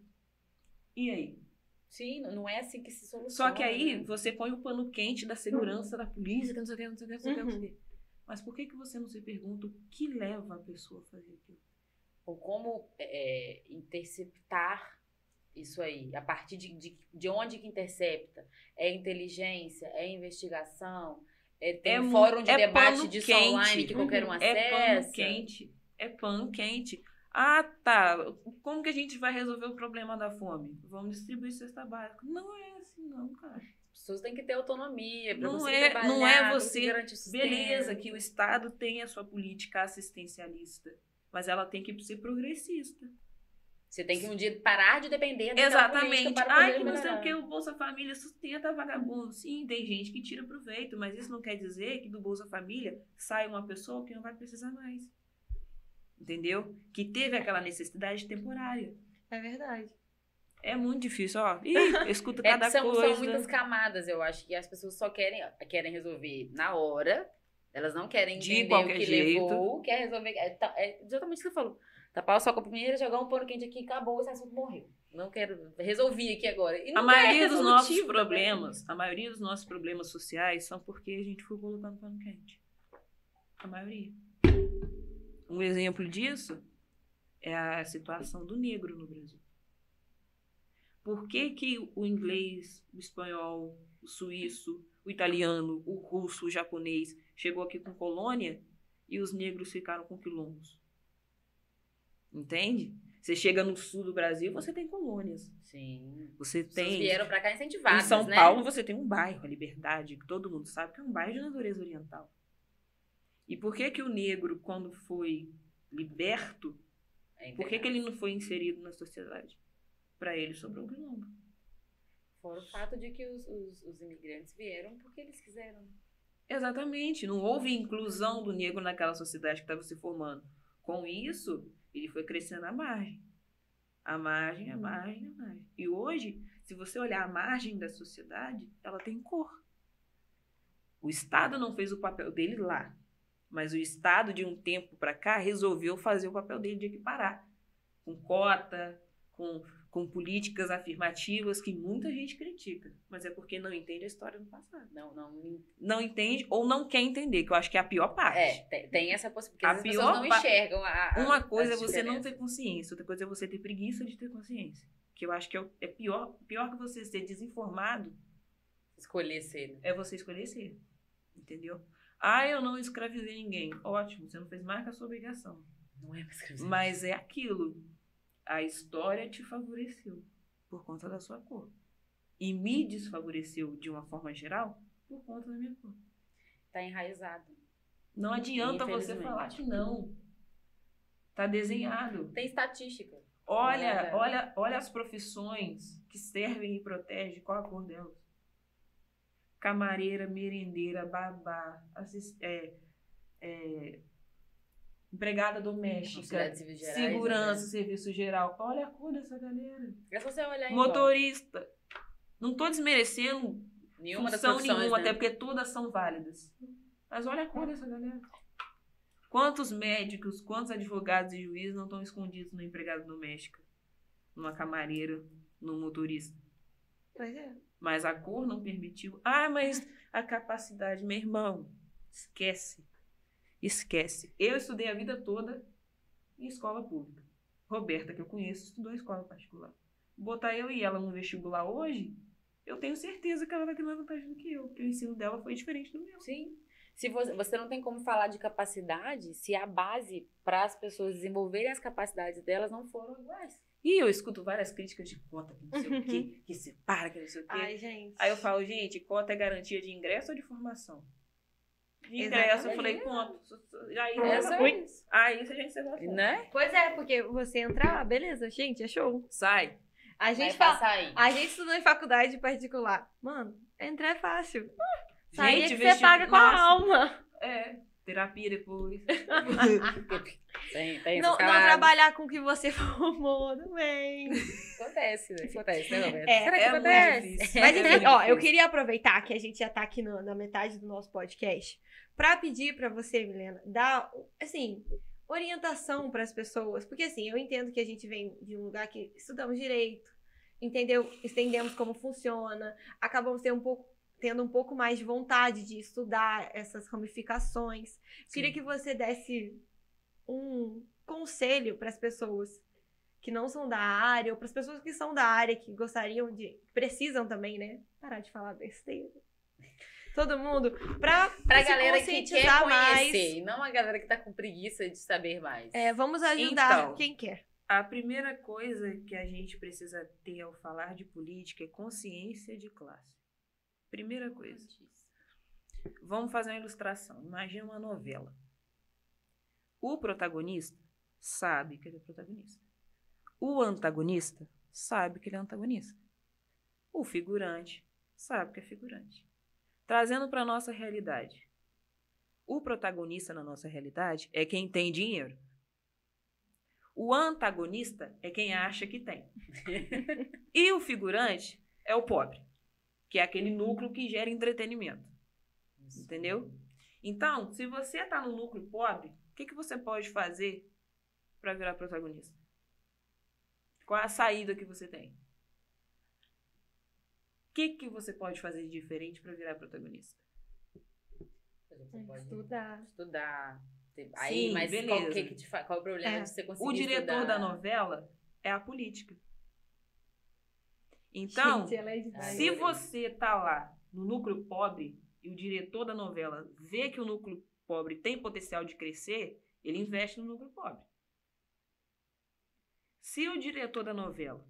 E aí? Sim, não- é assim que se soluciona. Só que aí né? você põe o pano quente da segurança da polícia, que não sei o que, não sei o que, não sei o que, não sei o Uhum. que. Mas por que, que você não se pergunta o que leva a pessoa a fazer aquilo? Ou como é, interceptar isso aí? A partir de, de, de onde que intercepta? É inteligência? É investigação? É, tem É um fórum de é debate disso quente. online que qualquer um Uhum. acessa? É pano quente. É pano quente. Ah, tá. Como que a gente vai resolver o problema da fome? Vamos distribuir cesta básica. Não é assim, não, cara. As pessoas têm que ter autonomia para Não é- trabalhar, não é você-. Beleza, que o Estado tem a sua política assistencialista, mas ela tem que ser progressista. Você tem que um dia parar de depender daquela Exatamente. para Ai, que não sei o que, o Bolsa Família sustenta vagabundo. Sim, tem gente que tira proveito, mas isso não quer dizer que do Bolsa Família sai uma pessoa que não vai precisar mais. Entendeu? Que teve aquela necessidade temporária. É verdade. É muito difícil, ó. Ih, eu escuto *laughs* É, cada são, coisa. são muitas camadas, eu acho que as pessoas só querem, querem resolver na hora. Elas não querem De entender o qualquer que jeito. levou, quer resolver. É, tá- é exatamente o que você falou. Tapar o sol com a primeira, jogar um pano quente aqui, acabou, esse assunto morreu. Não quero. Resolvi aqui agora. A não maioria é dos nossos né? problemas, a maioria dos nossos problemas sociais são porque a gente foi colocando pano quente. A maioria. Um exemplo disso é a situação do negro no Brasil. Por que, que o inglês, o espanhol, o suíço, o italiano, o russo, o japonês chegou aqui com colônia e os negros ficaram com quilombos? Entende? Você chega no sul do Brasil, você tem colônias. Sim. Você tem vieram pra cá incentivadas. em São né? Paulo você tem um bairro, a Liberdade, que todo mundo sabe que é um bairro de natureza oriental. E por que que o negro, quando foi liberto, É por que, que ele não foi inserido na sociedade? Para ele sobrou um quilombo. Fora o fato de que os, os, os imigrantes vieram porque eles quiseram. Exatamente. Não houve inclusão do negro naquela sociedade que estava se formando. Com isso, ele foi crescendo à margem. A margem, a margem, a margem. E hoje, se você olhar a margem da sociedade, ela tem cor. O Estado não fez o papel dele lá. Mas o Estado, de um tempo para cá, resolveu fazer o papel dele de equiparar. Com cota, com, com políticas afirmativas que muita gente critica. Mas é porque não entende a história do passado Não, não. não entende ou não quer entender, que eu acho que é a pior parte. É, tem, tem essa possibilidade. A Porque as pessoas pior não enxergam a. a- Uma coisa é você não ter consciência, outra coisa é você ter preguiça de ter consciência. Que eu acho que é, é pior, pior que você ser desinformado Escolher cedo. é você escolher ser. Entendeu? Ah, eu não escravizei ninguém. Ótimo, você não fez mais que a sua obrigação. Não é mais escravidão. Mas é aquilo. A história te favoreceu por conta da sua cor. E me desfavoreceu de uma forma geral por conta da minha cor. Tá enraizado. Não adianta você falar que não. Tá desenhado. Tem estatística. Olha, É. olha, olha as profissões que servem e protegem. Qual a cor delas? Camareira, merendeira, babá, assis- é, é, empregada doméstica, gerais, segurança, né? serviço geral. Olha a cor dessa galera. É só você olhar. Motorista. Não tô desmerecendo Nenhuma função nenhuma, né? até porque todas são válidas. Mas olha a cor dessa galera. Quantos médicos, quantos advogados e juízes não estão escondidos na empregada doméstica, numa camareira, no motorista? Pois é. Mas a cor não permitiu. Ah, mas a capacidade, meu irmão, esquece. Esquece. Eu estudei a vida toda em escola pública. Roberta, que eu conheço, estudou em escola particular. Botar eu e ela no vestibular hoje, eu tenho certeza que ela vai ter mais vantagem do que eu, porque o ensino dela foi diferente do meu. Sim. Se você, você não tem como falar de capacidade se a base para as pessoas desenvolverem as capacidades delas não foram iguais. E eu escuto várias críticas de cota, que não sei o quê, que separa, que não sei o quê. Ai, gente. Aí eu falo, gente, cota é garantia de ingresso ou de formação? De ingresso, eu falei, ponto. Aí, Essa é aí se a gente se Né? Pois é, porque você entra lá, beleza, gente, é show. sai. A gente, aí. a gente estudou em faculdade particular. Mano, entrar é fácil. Sair é Gente, que você paga com a alma. É, terapia depois. *laughs* Tem, tem Não, não trabalhar com o que você *laughs* formou também. Acontece, né? Acontece, né, Roberto? É, Será que é acontece? difícil. Mas É enfim, ó, eu queria aproveitar que a gente já tá aqui no- na metade do nosso podcast pra pedir pra você, Milena, dar, assim, orientação pras pessoas. Porque, assim, eu entendo que a gente vem de um lugar que estudamos direito, entendeu? Entendemos como funciona, acabamos tendo um pouco, tendo um pouco mais de vontade de estudar essas ramificações. Queria que você desse um conselho pras pessoas que não são da área, ou para as pessoas que são da área, que gostariam de. precisam também, né? Parar de falar besteira. Todo mundo. Pra, Pra se galera que quer conhecer, e não a galera que tá com preguiça de saber mais. É, vamos ajudar Então. quem quer. A primeira coisa que a gente precisa ter ao falar de política é consciência de classe. Primeira coisa. Vamos fazer uma ilustração. Imagina uma novela. O protagonista sabe que ele é protagonista. O antagonista sabe que ele é antagonista. O figurante sabe que é figurante. Trazendo para nossa realidade. O protagonista na nossa realidade é quem tem dinheiro. O antagonista é quem acha que tem. *laughs* e o figurante é o pobre, que é aquele núcleo que gera entretenimento. Entendeu? Então, se você está no núcleo pobre, o que, que você pode fazer para virar protagonista? Qual a saída que você tem? O que, que você pode fazer de diferente para virar protagonista? Estudar. estudar. Aí, Sim, mas qual, beleza. que que te qual o problema É. de você conseguir O diretor estudar? da novela é a política. Então, Gente, é. Se você tá lá no núcleo pobre e o diretor da novela vê que o núcleo pobre tem potencial de crescer, ele investe no núcleo pobre. Se o diretor da novela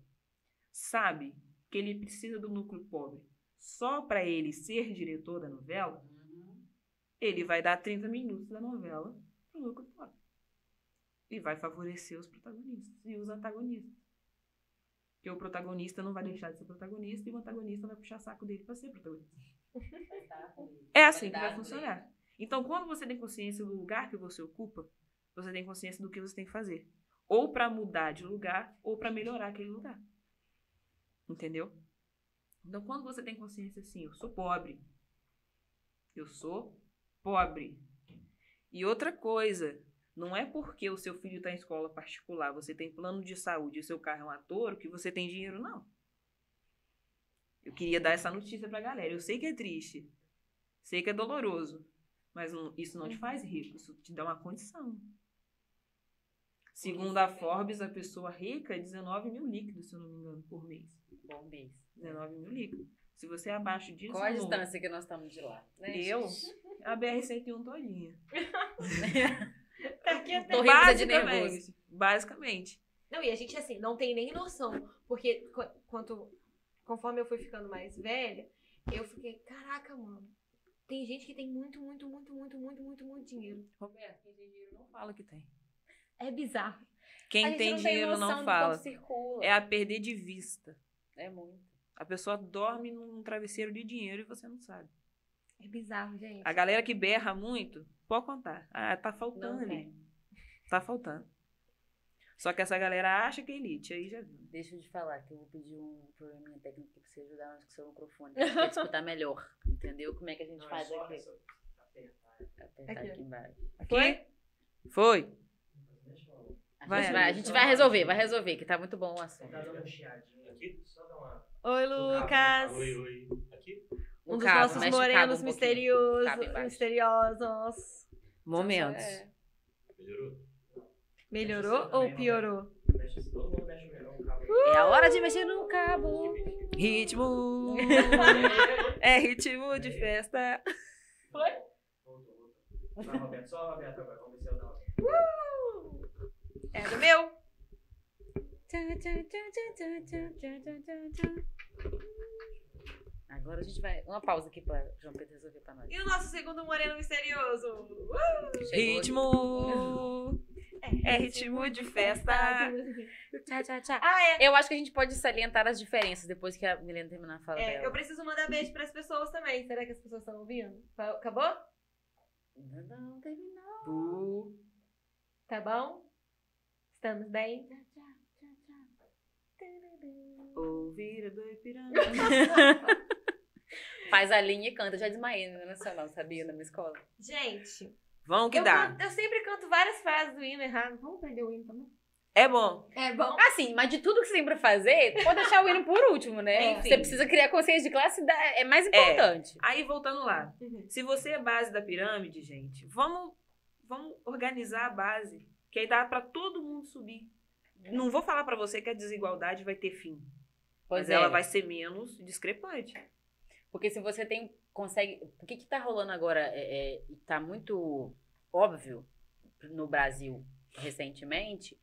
sabe que ele precisa do núcleo pobre só para ele ser diretor da novela, Uhum. ele vai dar 30 minutos da novela pro núcleo pobre. E vai favorecer os protagonistas e os antagonistas. Porque o protagonista não vai deixar de ser protagonista e o antagonista vai puxar saco dele para ser protagonista. É assim que vai Qualidade funcionar. Então, quando você tem consciência do lugar que você ocupa, você tem consciência do que você tem que fazer. Ou para mudar de lugar, ou para melhorar aquele lugar. Entendeu? Então, quando você tem consciência assim, eu sou pobre. Eu sou pobre. E outra coisa, não é porque o seu filho está em escola particular, você tem plano de saúde e o seu carro é um ator, que você tem dinheiro, não. Eu queria dar essa notícia pra galera. Eu sei que é triste. Sei que é doloroso. Mas não- isso não te faz rico. Isso te dá uma condição. Segundo a Forbes, a pessoa rica é 19 mil líquidos, se eu não me engano, por mês. Bom mês. 19 mil líquidos. Se você é abaixo disso, Qual a distância que nós estamos de lá? né, Eu? a BR-101 todinha. *laughs* Aqui até- Tô rindo de nervoso. Basicamente. Basicamente. Não, e a gente, assim, não tem nem noção. Porque qu- quanto, conforme eu fui ficando mais velha, eu fiquei, caraca, mano. Tem gente que tem muito, muito, muito, muito, muito, muito, muito dinheiro. Roberto, quem tem dinheiro não fala que tem. É bizarro. Quem tem não dinheiro não fala. É a perder de vista. É muito. A pessoa dorme num travesseiro de dinheiro e você não sabe. É bizarro, gente. A galera que berra muito, pode contar. Ah, tá faltando Não ali. Tá faltando. Só que essa galera acha que é elite, aí já viu. Deixa eu te falar que eu vou pedir um probleminha técnico pra você ajudar nós com o seu microfone. Pra escutar melhor. *laughs* Entendeu? Como é que a gente faz aqui? Apertar Aqui, aqui embaixo. Aqui? Foi? Foi. A Vai, gente, vai, a gente vai resolver, vai resolver, que tá muito bom o assunto. Tá dando um chiadinho aqui, só dá uma. Oi, Lucas. Oi, oi. Aqui? Um dos cabo, nossos morenos um misteriosos. Misteriosos. Momentos. É. Melhorou? Melhorou ou piorou? Mexe, todo mundo mexe melhor o cabo. É a hora de mexer no cabo. Ritmo. *laughs* é ritmo de festa. Voltou, voltou. Vai, Roberto, só a Roberto agora. Vamos ver se eu dou. É do meu. Agora a gente vai. Uma pausa aqui pra João Pedro resolver pra nós. E o nosso segundo moreno misterioso? Uh! Ritmo. É ritmo de festa. Tchau, tchau, tchau. Ah, é. Eu acho que a gente pode salientar as diferenças depois que a Milena terminar a fala É, dela. eu preciso mandar beijo pras pessoas também. Será que as pessoas estão ouvindo? Acabou? Não, não, terminou. Bu. Tá bom? Estamos bem? Ouvir do Ipiranga. *laughs* Faz a linha e canta. Eu já desmaiei no Nacional, sabia? Na minha escola. Gente, Vamos que eu, dá. canto- eu sempre canto várias frases do hino errado. Vamos perder o hino também? É bom. É bom. Assim, mas de tudo que você tem pra fazer, pode deixar o hino por último, né? Enfim. Você precisa criar consciência de classe, é mais importante. Aí, voltando lá. Uhum. Se você é base da pirâmide, gente, vamos, vamos organizar a base. Que aí dá pra todo mundo subir. Não vou falar pra você que a desigualdade vai ter fim. Pois mas é. ela vai ser menos discrepante. Porque se você tem, consegue. O que que tá rolando agora? É, é, e tá muito óbvio no Brasil recentemente.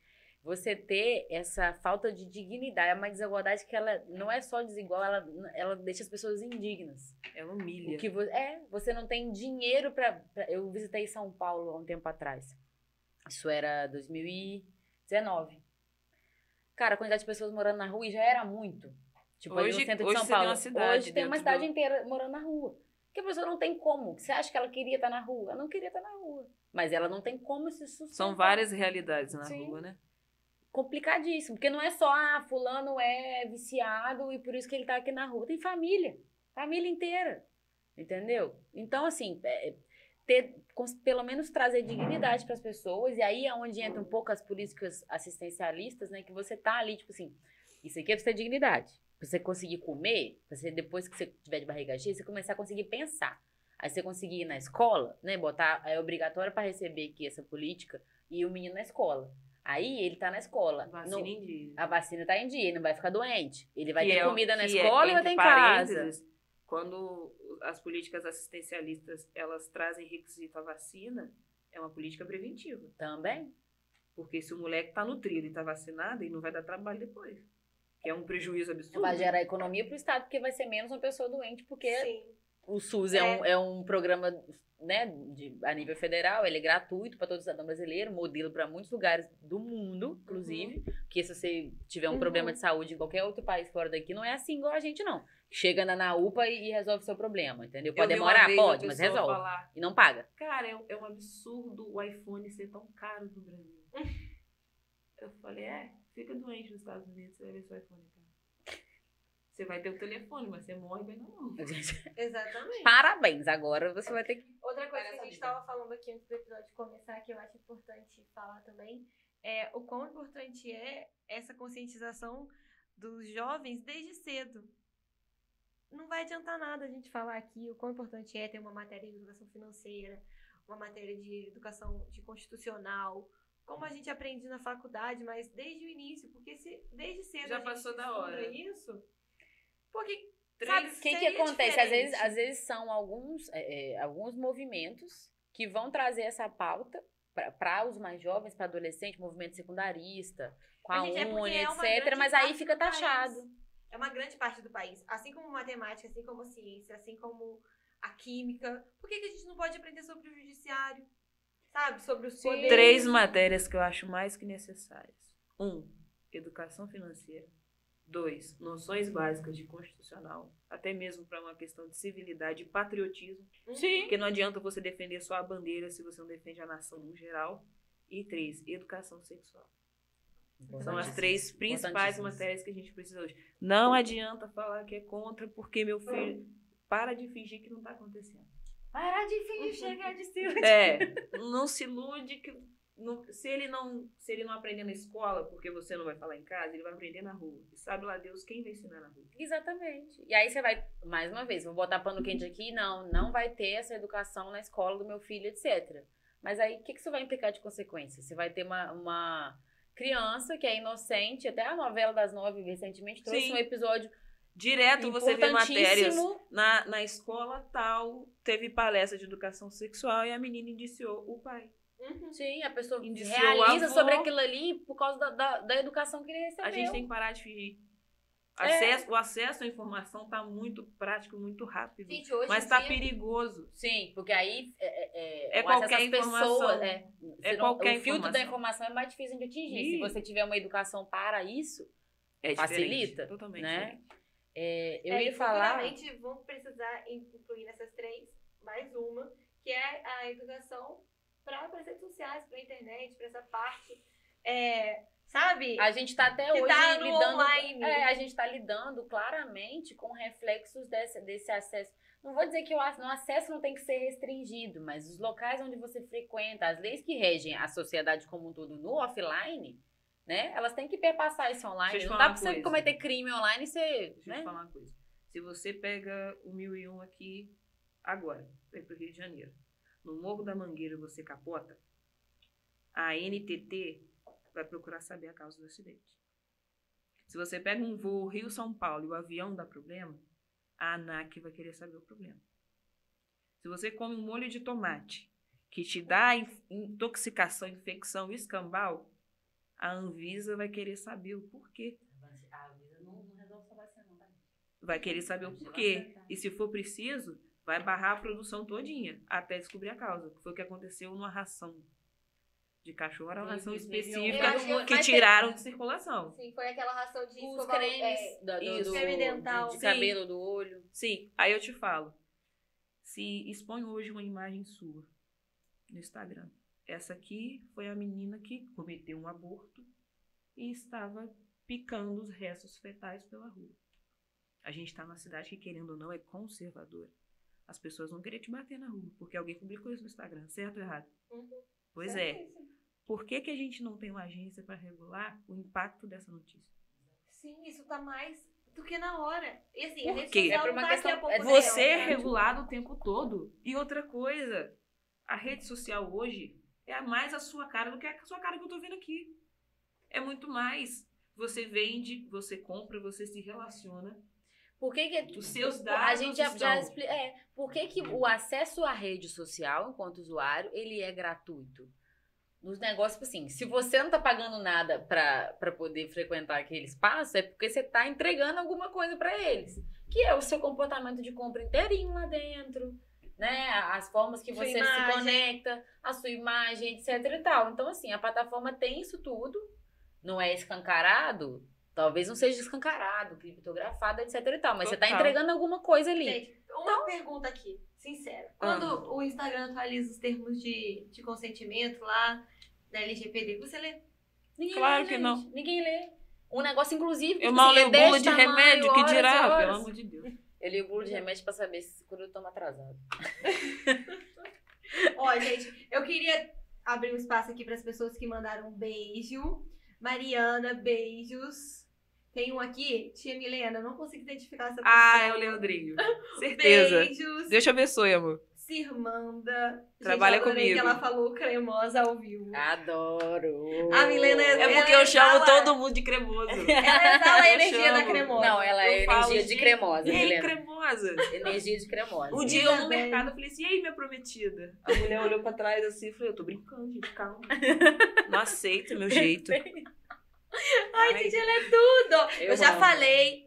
Você ter essa falta de dignidade, é uma desigualdade que ela não é só desigual, ela, ela deixa as pessoas indignas. Ela humilha. O que vo- é, você não tem dinheiro pra- Eu visitei São Paulo há um tempo atrás. Isso era 2019. Cara, a quantidade de pessoas morando na rua já era muito. Tipo, Hoje- no centro de São você tem Paulo. uma cidade hoje tem uma cidade do- inteira morando na rua. Porque a pessoa não tem como. Você acha que ela queria estar na rua? Ela não queria estar na rua. Mas ela não tem como se sustentar. São várias realidades na Sim. rua, né? Complicadíssimo. Porque não é só, ah, fulano é viciado e por isso que ele tá aqui na rua. Tem família. Família inteira. Entendeu? Então, assim, é, ter, cons- pelo menos trazer dignidade para as pessoas. E aí é onde entra um pouco as políticas assistencialistas, né? Que você tá ali, tipo assim, isso aqui é você ter dignidade. Pra você conseguir comer, pra você, depois que você tiver de barriga cheia, você começar a conseguir pensar. Aí você conseguir ir na escola, né? Botar, é obrigatório para receber aqui essa política, e o menino na escola. Aí ele tá na escola. Vacina Não- em dia. a vacina tá em dia, ele não vai ficar doente. Ele vai Que ter é comida na é, escola e vai ter em casa. Quando as políticas assistencialistas elas trazem requisito à vacina, é uma política preventiva. Também. Porque se o moleque tá no trilho e tá vacinado, ele não vai dar trabalho depois. Que é um prejuízo absurdo. Vai gerar economia pro Estado, porque vai ser menos uma pessoa doente, porque Sim. o SUS é, um, é um programa né, de, a nível federal, ele é gratuito para todo cidadão brasileiro, modelo para muitos lugares do mundo, inclusive. Porque se você tiver um Uhum. problema de saúde em qualquer outro país fora daqui, não é assim igual a gente, não. Chega na, na UPA e, e resolve o seu problema, entendeu? Eu Pode demorar? Pode, mas resolve. falar, E não paga. Cara, é um, é um absurdo o iPhone ser tão caro no Brasil. *laughs* Eu falei, é, fica doente nos Estados Unidos, você vai ver seu iPhone caro. Você vai ter o telefone, mas você morre bem na mão. Exatamente. Parabéns, agora você vai ter que. Outra coisa que a gente estava falando aqui antes do episódio começar, que eu acho importante falar também, é o quão importante é essa conscientização dos jovens desde cedo. Não vai adiantar nada a gente falar aqui o quão importante é ter uma matéria de educação financeira, uma matéria de educação de constitucional, como a gente aprende na faculdade, mas desde o início, porque se desde cedo Já a gente passou da hora. isso, porque Sabe o que, que acontece? Às vezes, às vezes são alguns, é, é, alguns movimentos que vão trazer essa pauta para os mais jovens, para adolescente, movimento secundarista, com a é porque UNE, é etc. grande Mas aí fica país. taxado. É uma grande parte do país. Assim como matemática, assim como ciência, assim como a química. Por que, que a gente não pode aprender sobre o judiciário? Sabe? Sobre os poderes. Três matérias que eu acho mais que necessárias. Um, educação financeira. Dois, noções básicas de constitucional. Até mesmo para uma questão de civilidade e patriotismo. Sim. Porque não adianta você defender só a bandeira se você não defende a nação no geral. E três, educação sexual. São as três principais matérias que a gente precisa hoje. Não adianta falar que é contra, porque meu filho. Para de fingir que não está acontecendo. Para de fingir chegar de cima. É, *laughs* não se ilude que. não- se, ele não, se ele não aprender na escola, porque você não vai falar em casa, ele vai aprender na rua. E sabe lá Deus quem vai ensinar na rua. Exatamente. E aí você vai, mais uma vez, vou botar pano quente aqui, não, não vai ter essa educação na escola do meu filho, etc. Mas aí, o que, que isso vai implicar de consequência? Você vai ter uma, uma criança que é inocente, até a novela das nove recentemente trouxe Sim. um episódio Direto você vê matérias. Na, na escola tal, teve palestra de educação sexual e a menina indiciou o pai. Uhum. Sim, a pessoa Indiciou realiza sobre aquilo ali por causa da, da, da educação que ele recebeu. A gente tem que parar de fingir. Acesso, O acesso à informação tá muito prático, muito rápido. Gente, mas tá dia- perigoso. Sim, porque aí é, é, É acesso qualquer às pessoas, informação. é, É não- qualquer o filtro da informação. informação é mais difícil de atingir. Se Ih. você tiver uma educação para isso, É Facilita, Totalmente né? diferente. É, eu É, ia falar. futuramente vamos precisar incluir nessas três mais uma, que é a educação para as redes sociais, para a internet, para essa parte. É, sabe? A gente está até Que hoje tá lidando. online. É, a gente está lidando claramente com reflexos desse, desse acesso. Não vou dizer que o acesso não tem que ser restringido, mas os locais onde você frequenta, as leis que regem a sociedade como um todo no offline, né? Elas têm que perpassar esse online. Eu Não dá pra você coisa. cometer crime online e você. Deixa eu Né? te falar uma coisa. Se você pega o 1001 aqui agora, vem pro Rio de Janeiro, no Morro da Mangueira você capota, a NTT vai procurar saber a causa do acidente. Se você pega um voo Rio-São Paulo e o avião dá problema, a ANAC vai querer saber o problema. Se você come um molho de tomate que te dá in- intoxicação, infecção escambau, a Anvisa vai querer saber o porquê. A vida não, não resolve só vacina, não, tá? vai querer saber o porquê. E se for preciso, vai barrar a produção todinha até descobrir a causa. Que foi o que aconteceu numa ração de cachorro, era uma ração específica que- tiraram de circulação. Sim, foi aquela ração de Os escovar- cremes é, da- do, isso. do- Creme dental. de Sim. cabelo do olho. Sim, aí eu te falo. Se expõe hoje uma imagem sua no Instagram. Essa aqui foi a menina que cometeu um aborto e estava picando os restos fetais pela rua. A gente está numa cidade que, querendo ou não, é conservadora. As pessoas vão querer te bater na rua, porque alguém publicou isso no Instagram, certo ou errado? Uhum. Pois é. Por que, que a gente não tem uma agência para regular o impacto dessa notícia? Sim, isso tá mais do que na hora. E assim, Por a rede quê? social É uma tá aqui questão- é. Você é regulado o tempo todo. E outra coisa, a rede social hoje é mais a sua cara do que a sua cara que eu tô vendo aqui. É muito mais. Você vende, você compra, você se relaciona. Por que, que Os seus a dados gente já, já estão- expli- é, por que, que o acesso à rede social, enquanto usuário, ele é gratuito? Nos negócios, tipo assim, se você não tá pagando nada pra poder frequentar aquele espaço, é porque você tá entregando alguma coisa pra eles. Que é o seu comportamento de compra inteirinho lá dentro, né? As formas que Sua você se conecta, a sua imagem, etc e tal. Então, assim, a plataforma tem isso tudo, não é escancarado, talvez não seja escancarado, criptografado, etc e tal, mas você tá Total. entregando alguma coisa ali. Gente, uma pergunta aqui, sincera. Quando o Instagram atualiza os termos de, de consentimento lá da LGPD, você lê? Ninguém Claro lê, que gente. não. Ninguém lê. Um negócio, inclusive, Eu tipo mal assim, leio é desse bula de tamanho, remédio, que horas dirá, pelo amor de Deus. Eu li o bolo de remédio pra saber se quando eu tomo atrasado. *laughs* Ó, gente, eu queria abrir um espaço aqui para as pessoas que mandaram um beijo. Mariana, beijos. Tem um aqui, tia Milena, eu não consigo identificar essa pessoa. Ah, é o Leandrinho. *laughs* Certeza. Beijos. Deus te abençoe, amor. Cirmanda. Trabalha Gente, comigo. que ela falou cremosa ao vivo. Adoro! A Milena é- É porque eu chamo exala- todo mundo de cremoso. *laughs* Ela exala a energia da cremosa. Não, ela é Eu energia de gente, cremosa, Milena. cremosa? Energia de cremosa. Um dia eu no mercado falei assim, e aí, minha prometida? A mulher olhou pra trás assim e falou, eu tô brincando, gente, calma. *laughs* Não aceito meu jeito. Ai, gente, ela é tudo. Eu, Eu já amo. falei.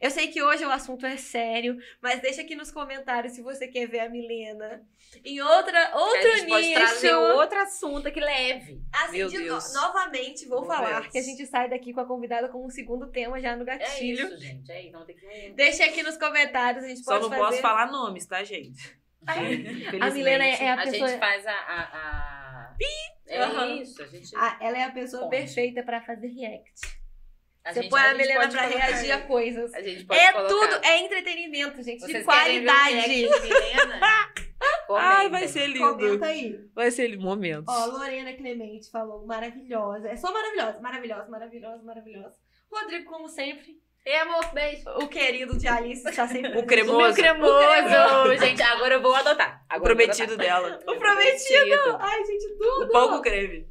Eu sei que hoje o assunto é sério, mas deixa aqui nos comentários se você quer ver a Milena em outra, outro a gente pode nicho. trazer outro assunto que leve. Assim, Meu de- Deus. novamente, vou Meu falar Deus. que a gente sai daqui com a convidada com um segundo tema já no É gatilho. isso, gente. É isso. Não tem que... Deixa aqui nos comentários, a gente Só pode não fazer. posso falar nomes, tá, gente? A Milena é, é a, A pessoa. gente faz a... a, a... É Aham. isso. A gente... Ah, ela é a pessoa perfeita pra fazer react. A Você gente- põe a, Milena pode pra colocar- reagir a coisas. A gente pode É colocar. tudo, é entretenimento, gente, de Vocês querem ver o qualidade. react de Milena? *laughs* Ai, vai ser lindo. Comenta aí. Vai ser momento. Ó, Lorena Clemente falou maravilhosa. É só maravilhosa, maravilhosa, maravilhosa, maravilhosa. Rodrigo, como sempre, E amor, beijo. o querido de Alice está sempre. O cremoso. O meu *laughs* cremoso. Gente, agora eu vou adotar. O Agora vou prometido dela. adotar. O prometido. Ai, gente, tudo. O pão com creme.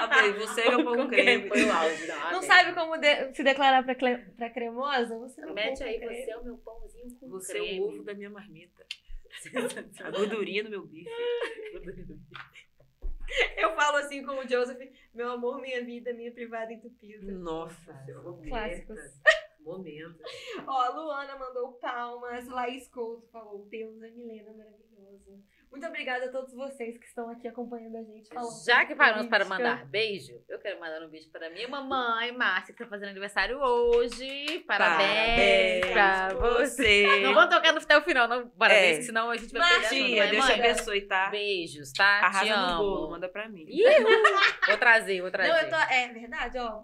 Amei, você é meu pão com creme. Foi o auge. Não, Não sabe como de- se declarar pra, pra cremosa? Você não Mete aí, creme. você é o meu pãozinho com Você é creme. o ovo da minha marmita. *laughs* A gordurinha do meu bife. Eu falo assim como o Joseph, meu amor, minha vida, minha privada entupida. Nossa, Clássicos. Momento. Ó, a Luana mandou palmas, Laís Couto falou, Deus, a Milena maravilhosa. Muito obrigada a todos vocês que estão aqui acompanhando a gente. falando Já que paramos para mandar beijo, eu quero mandar um beijo para minha mamãe, Márcia, que está fazendo aniversário hoje. Parabéns, pra você. Não vamos tocar no até o final, não. Parabéns, É. senão a gente vai Martinha, perder a Deus te abençoe, tá? Beijos, tá? Te Arrasa no amo. bolo, manda pra mim. Ihu! Vou trazer, vou trazer. Não, eu tô. É verdade, ó.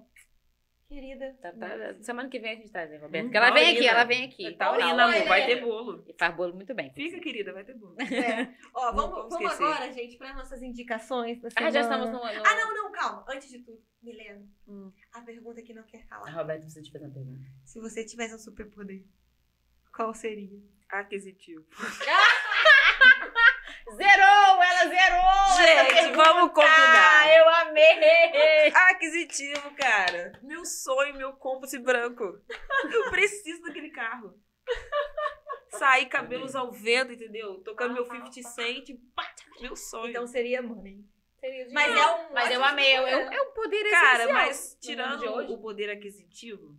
Querida. Tá, tá, semana que vem a gente traz, né, Roberto? Hum, Porque ela vem aqui, ela vem aqui. Taurina, Olha, amor, vai ter bolo. E faz bolo muito bem. Fica, querida, vai ter bolo. É. *laughs* Ó, Não vamos, vamos vamos agora, gente, para nossas indicações da Ah, já estamos no. no... Ah, não, não, calma. Antes de tudo, Milena, Hum. a pergunta que não quer Ah, calar. Roberto, precisa te fazer uma pergunta. Se você tivesse um superpoder, qual seria? Aquisitivo. Zerou! Ela zerou! Gente, vamos combinar. Eu amei! Aquisitivo, cara. Meu sonho, meu compass branco. Eu preciso daquele carro. Sair cabelos ao vento, entendeu? Tocando meu 50 Cent. pá, Meu sonho. Então seria mãe. Seria Mas é um. Mas eu amei. Eu, eu, é um poder Cara, essencial mas tirando o poder aquisitivo,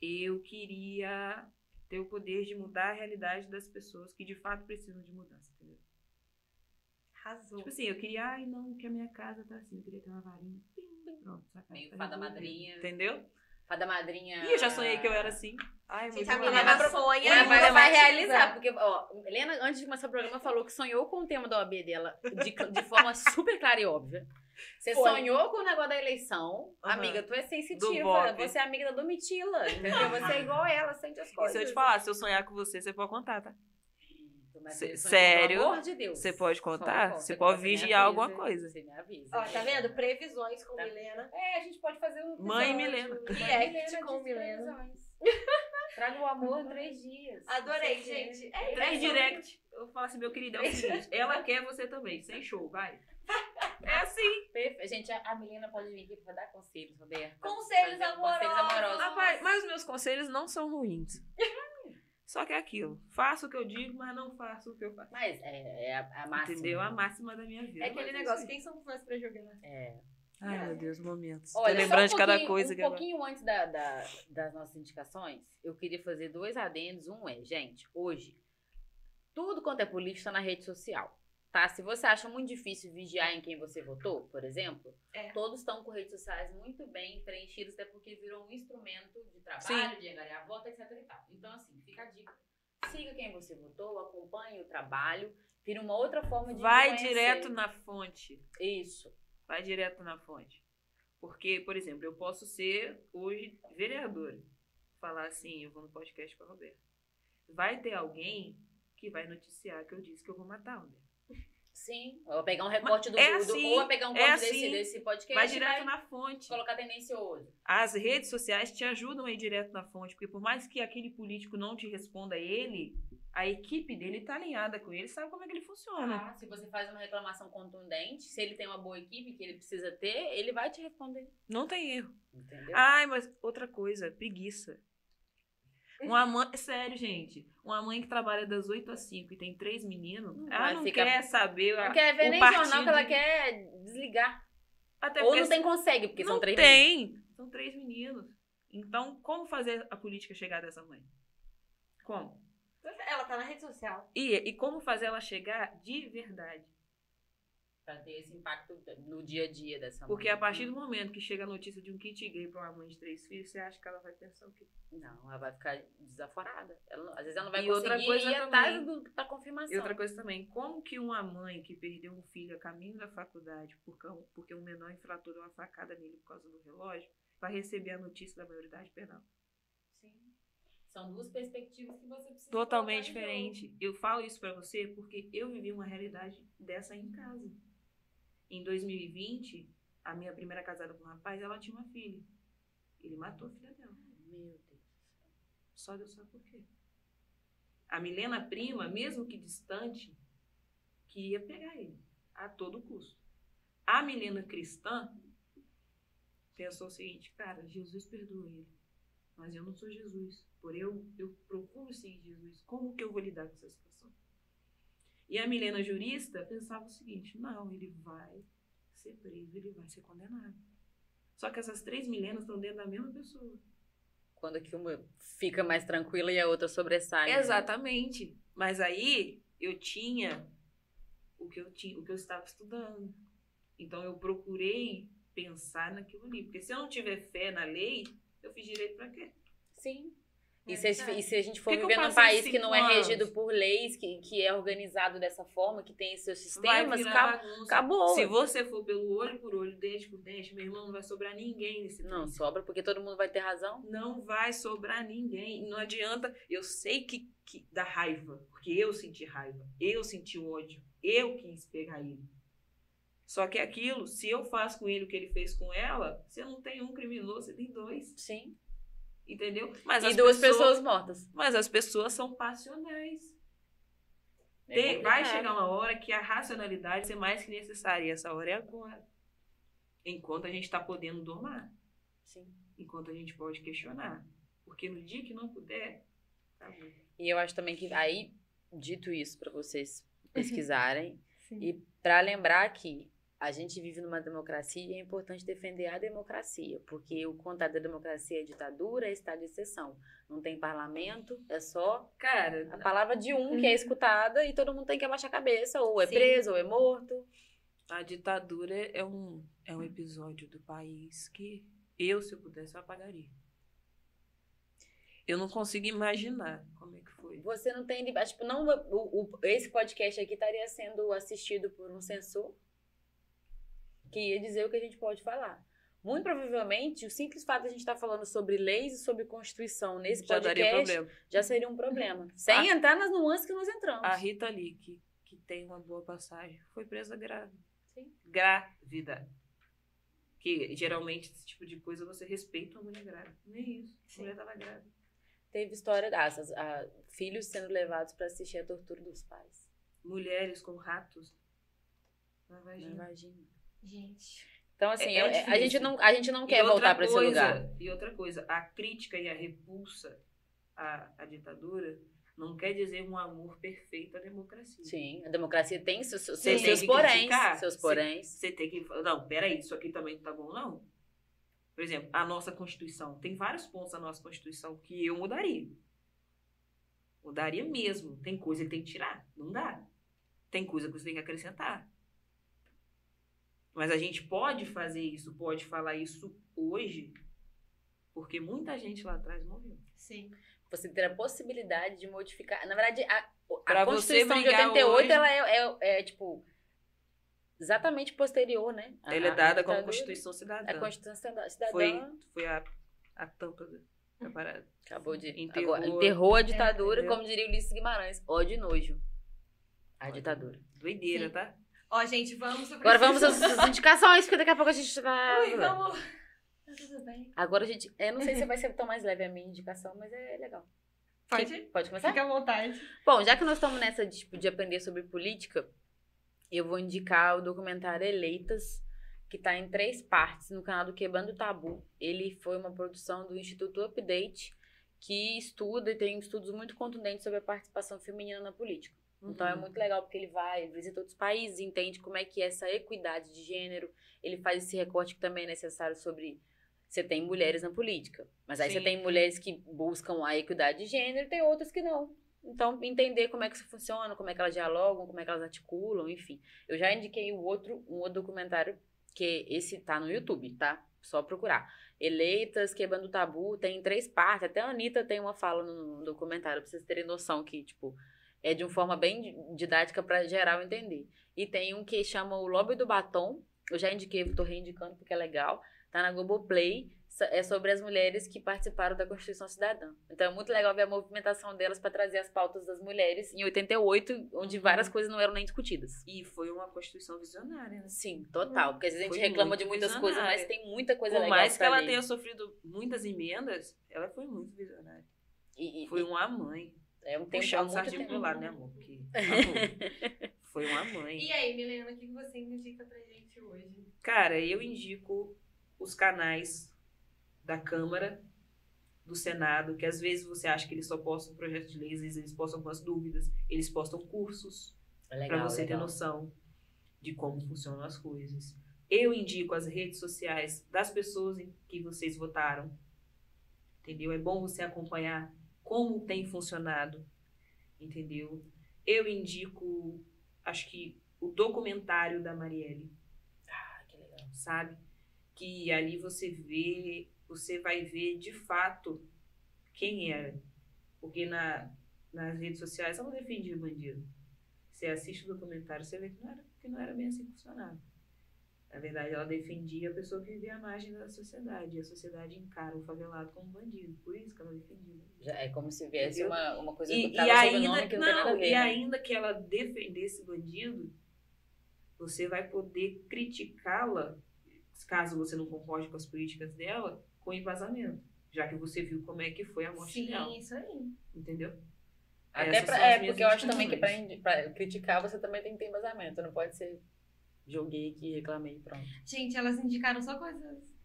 eu queria ter o poder de mudar a realidade das pessoas que de fato precisam de mudança? Arrasou. Tipo assim, eu queria, ai não, que a minha casa tá assim, eu queria ter uma varinha. Pim, Pronto, casa Meio tá fada madrinha. Entendeu? Fada madrinha. Ih, eu já sonhei que eu era assim. Ai, Gente, a Milena era- sonha. Mas e vai profetiza. realizar, porque, ó, Helena, antes de começar o programa, falou que sonhou com o tema da OAB dela de, de forma super clara e óbvia. Você Foi. sonhou com o negócio da eleição. Aham. Amiga, tu é sensitiva. Você é amiga da Domitila, entendeu? Você é igual ela, sente as E coisas. se eu te falar, se eu sonhar com você, você pode contar, tá? Mas sério? Pelo amor de Deus. Você pode contar? conta, Você pode me vigiar avisa, alguma coisa. Você me avisa. Ó, tá vendo? Previsões com Tá. Milena. É, a gente pode fazer um Mãe. Milena. React com Milena. *laughs* Traga o amor em três dias. Adorei, gente. É Três isso. direct. Eu falo assim, meu querido, é o seguinte, *laughs* ela quer você também, sem show, vai. É assim. Perfeito. Gente, a Milena pode vir aqui pra dar conselhos, Roberta. Conselhos amorosos. Conselhos amorosos. Rapaz, mas os meus conselhos não são ruins. Só que é aquilo. Faço o que eu digo, mas não faço o que eu faço. Mas é, é a, a máxima. Entendeu? A máxima da minha vida. É aquele Mas negócio, quem somos nós pra jogar? É. aí. Ai, meu Deus, momentos. Olha, Tô lembrando só de cada coisa um que agora. pouquinho antes da, da- das nossas indicações, eu queria fazer dois adendos. Um é, gente, hoje, tudo quanto é político está na rede social. Tá? Se você acha muito difícil vigiar em quem você votou, por exemplo, É. todos estão com redes sociais muito bem preenchidos, até porque virou um instrumento de trabalho, de angariar voto, etc. E tal. Então, assim, fica a dica. Siga quem você votou, acompanhe o trabalho, vira uma outra forma de Vai conhecer. direto na fonte. Isso. Vai direto na fonte. Porque, por exemplo, eu posso ser hoje vereadora. Falar assim, eu vou no podcast com a Roberta. Vai ter alguém que vai noticiar que eu disse que eu vou matar a Roberta. Sim. Ou pegar um recorte do, é do- assim, ou pegar um é corte desse, assim. desse podcast Vai direto na fonte. colocar tendencioso. As redes sociais te ajudam a ir direto na fonte, porque por mais que aquele político não te responda ele, a equipe dele tá alinhada com ele, sabe como é que ele funciona. Ah, se você faz uma reclamação contundente, se ele tem uma boa equipe que ele precisa ter, ele vai te responder. Não tem erro. Entendeu? Ai, mas outra coisa, preguiça. Uma mãe, sério, gente, uma mãe que trabalha das 8 às 5 e tem três meninos, Não ela não ficar- quer saber não a- quer ver o nem partido. jornal que ela quer desligar. Até Ou não tem consegue, porque não são três tem. São três meninos. Então, como fazer a política chegar dessa mãe? Como? Ela tá na rede social. E, e como fazer ela chegar de verdade? Pra ter esse impacto no dia a dia dessa mãe. Porque a partir do momento que chega a notícia de um kit gay pra uma mãe de três filhos, você acha que ela vai pensar o quê? Não, ela vai ficar desaforada. Ela às vezes ela não vai E outra conseguir coisa ir atrás da confirmação. E outra coisa também, como que uma mãe que perdeu um filho a caminho da faculdade porque, um- porque um menor infrator deu uma facada nele por causa do relógio, vai receber a notícia da maioridade penal? Sim. São duas perspectivas que você precisa Totalmente diferente. Eu falo isso pra você porque eu vivi uma realidade dessa aí em casa. Em 2020, a minha primeira casada com um rapaz, ela tinha uma filha. Ele matou a filha dela. Meu Deus. Só Deus sabe por quê. A Milena prima, mesmo que distante, queria pegar ele a todo custo. A Milena cristã pensou o seguinte, cara, Jesus perdoa ele, mas eu não sou Jesus. Por eu, eu procuro seguir Jesus. Como que eu vou lidar com essa situação? E a Milena jurista pensava o seguinte: não, ele vai ser preso, ele vai ser condenado. Só que essas três Milenas estão dentro da mesma pessoa. Quando que uma fica mais tranquila e a outra sobressai. né? Exatamente. Mas aí eu tinha o que eu tinha, o que eu estava estudando. Então eu procurei pensar naquilo ali, porque se eu não tiver fé na lei, eu fiz direito para quê? Sim. É E se, verdade. e se a gente for que que viver num passei país que não é anos? regido por leis, que, que é organizado dessa forma, que tem seus sistemas, acaba- bagunça. acabou. Se você for pelo olho por olho, dente por dente, meu irmão, não vai sobrar ninguém nesse Não, país. sobra porque todo mundo vai ter razão. Não vai sobrar ninguém. Não adianta. Eu sei que, que dá raiva, porque eu senti raiva, eu senti ódio, eu quis pegar ele. Só que aquilo, se eu faço com ele o que ele fez com ela, você não tem um criminoso, você tem dois. Sim. Entendeu? Mas e as duas pessoas mortas. Mas as pessoas são passionais. É Tem- vai chegar uma hora que a racionalidade vai ser mais que necessária. E essa hora é agora. Enquanto a gente está podendo domar. Sim. Enquanto a gente pode questionar. Porque no dia que não puder, acabou. E eu acho também que aí, dito isso para vocês *laughs* pesquisarem, e para lembrar que a gente vive numa democracia e é importante defender a democracia, porque o contrário da democracia é ditadura, é estado de exceção. Não tem parlamento, é só Cara, a palavra de um que é escutada e todo mundo tem que abaixar a cabeça, ou é Sim. preso, ou é morto. a ditadura é um, é um episódio do país que eu, se eu pudesse, eu apagaria. Eu não consigo imaginar como é que foi. Você não tem. Tipo, não, o, o- esse podcast aqui estaria sendo assistido por um censor que ia dizer o que a gente pode falar. Muito provavelmente, o simples fato de a gente estar falando sobre leis e sobre Constituição nesse Já daria podcast problema. já seria um problema. Sem entrar nas nuances que nós entramos. A Rita Lee, que, que tem uma boa passagem, foi presa grávida. Sim. Grávida. Que geralmente esse tipo de coisa você respeita uma mulher grávida. Nem isso. A Sim. mulher tava grávida. Teve história dessas. ah, filhos sendo levados para assistir a tortura dos pais. Mulheres com ratos na Na vagina. Gente. Então, assim, É- é eu- a, difícil. gente não, a gente não quer voltar para esse lugar. E outra coisa, a crítica e a repulsa à, à ditadura não quer dizer um amor perfeito à democracia. Sim, a democracia tem seus, seus, Você tem seus poréns. criticar? Seus Você- poréns. Você tem que falar, não, peraí, isso aqui também não tá bom, não. Por exemplo, a nossa Constituição. Tem vários pontos da nossa Constituição que eu mudaria. Mudaria mesmo. Tem coisa que tem que tirar. Não dá. Tem coisa que você tem que acrescentar. Mas a gente pode fazer isso, pode falar isso hoje, porque muita gente lá atrás morreu. Sim. Você ter a possibilidade de modificar. Na verdade, a, a Constituição de brigar 88, hoje- ela é, é- é, tipo, exatamente posterior, né? Ela é dada como. Constituição Cidadã. A Constituição Cidadã Foi, foi a, a tampa da, da parada. acabou de. Enterrou. agora, enterrou a ditadura, entendeu? como diria Ulisses Guimarães. Ó de nojo. A ditadura. Doideira, Sim. tá? Ó, gente, vamos. Agora vamos às, às *laughs* indicações, porque daqui a pouco a gente vai. Ui, vamos. Tá tudo bem. Agora a gente. Eu não sei se *laughs* vai ser tão mais leve a minha indicação, mas é legal. Pode? Pode começar? Fica à vontade. Bom, já que nós estamos nessa de, tipo, de aprender sobre política, eu vou indicar o documentário Eleitas, que está em três partes no canal do Quebrando o Tabu. Ele foi uma produção do Instituto Update, que estuda e tem estudos muito contundentes sobre a participação feminina na política. Então é Uhum. muito legal porque ele vai, visita outros países, entende como é que é essa equidade de gênero. Ele faz esse recorte que também é necessário sobre você tem mulheres na política, mas aí você Sim. tem mulheres que buscam a equidade de gênero e tem outras que não. Então, entender como é que isso funciona, como é que elas dialogam, como é que elas articulam, enfim. Eu já indiquei o outro, um outro documentário, que esse tá no YouTube, tá? Só procurar. Eleitas, Quebrando o Tabu, tem três partes. Até a Anitta tem uma fala no documentário, pra vocês terem noção que, tipo, é de uma forma bem di- didática para geral entender. E tem um que chama O Lobby do Batom. Eu já indiquei, tô reindicando porque é legal. Tá na Globoplay. É sobre as mulheres que participaram da Constituição Cidadã. Então é muito legal ver a movimentação delas para trazer as pautas das mulheres em 88, onde Uhum. várias coisas não eram nem discutidas. E foi uma Constituição visionária, né? Sim, total. Porque às vezes a Foi gente reclama de muitas visionária. coisas, mas tem muita coisa Por legal mais que ela ler. tenha sofrido muitas emendas, ela foi muito visionária. E, e- Foi uma mãe. É um tempo, Puxar o tempo. pro lado, né, amor? Porque, amor, *laughs* foi uma mãe. E aí, Milena, o que você indica pra gente hoje? Cara, eu indico os canais da Câmara, do Senado, que às vezes você acha que eles só postam projetos de leis, eles postam algumas dúvidas, eles postam cursos. É legal, para você ter legal. noção de como funcionam as coisas. Eu indico as redes sociais das pessoas em que vocês votaram. Entendeu? É bom você acompanhar como tem funcionado. Entendeu? Eu indico, acho que o documentário da Marielle, Ah, que legal. sabe? Que ali você vê, você vai ver de fato quem era. Porque na, nas redes sociais ela defendia bandido. Você assiste o documentário, você vê que não era, que não era bem assim que funcionava. Na verdade, ela defendia a pessoa que vivia à margem da sociedade. E a sociedade encara o favelado como bandido. Por isso que ela defendia. Já é como se viesse Entendeu? uma, uma coisa E, que e ainda, que não, tem nada a não, ver. e né? ainda que ela defendesse bandido, você vai poder criticá-la, caso você não concorde com as políticas dela, com embasamento. Já que você viu como é que foi a morte Sim, dela. isso aí. Entendeu? Até pra, é, porque eu acho também que pra criticar você também tem que ter embasamento. Não pode ser joguei aqui, reclamei e pronto. Gente, elas indicaram só coisas.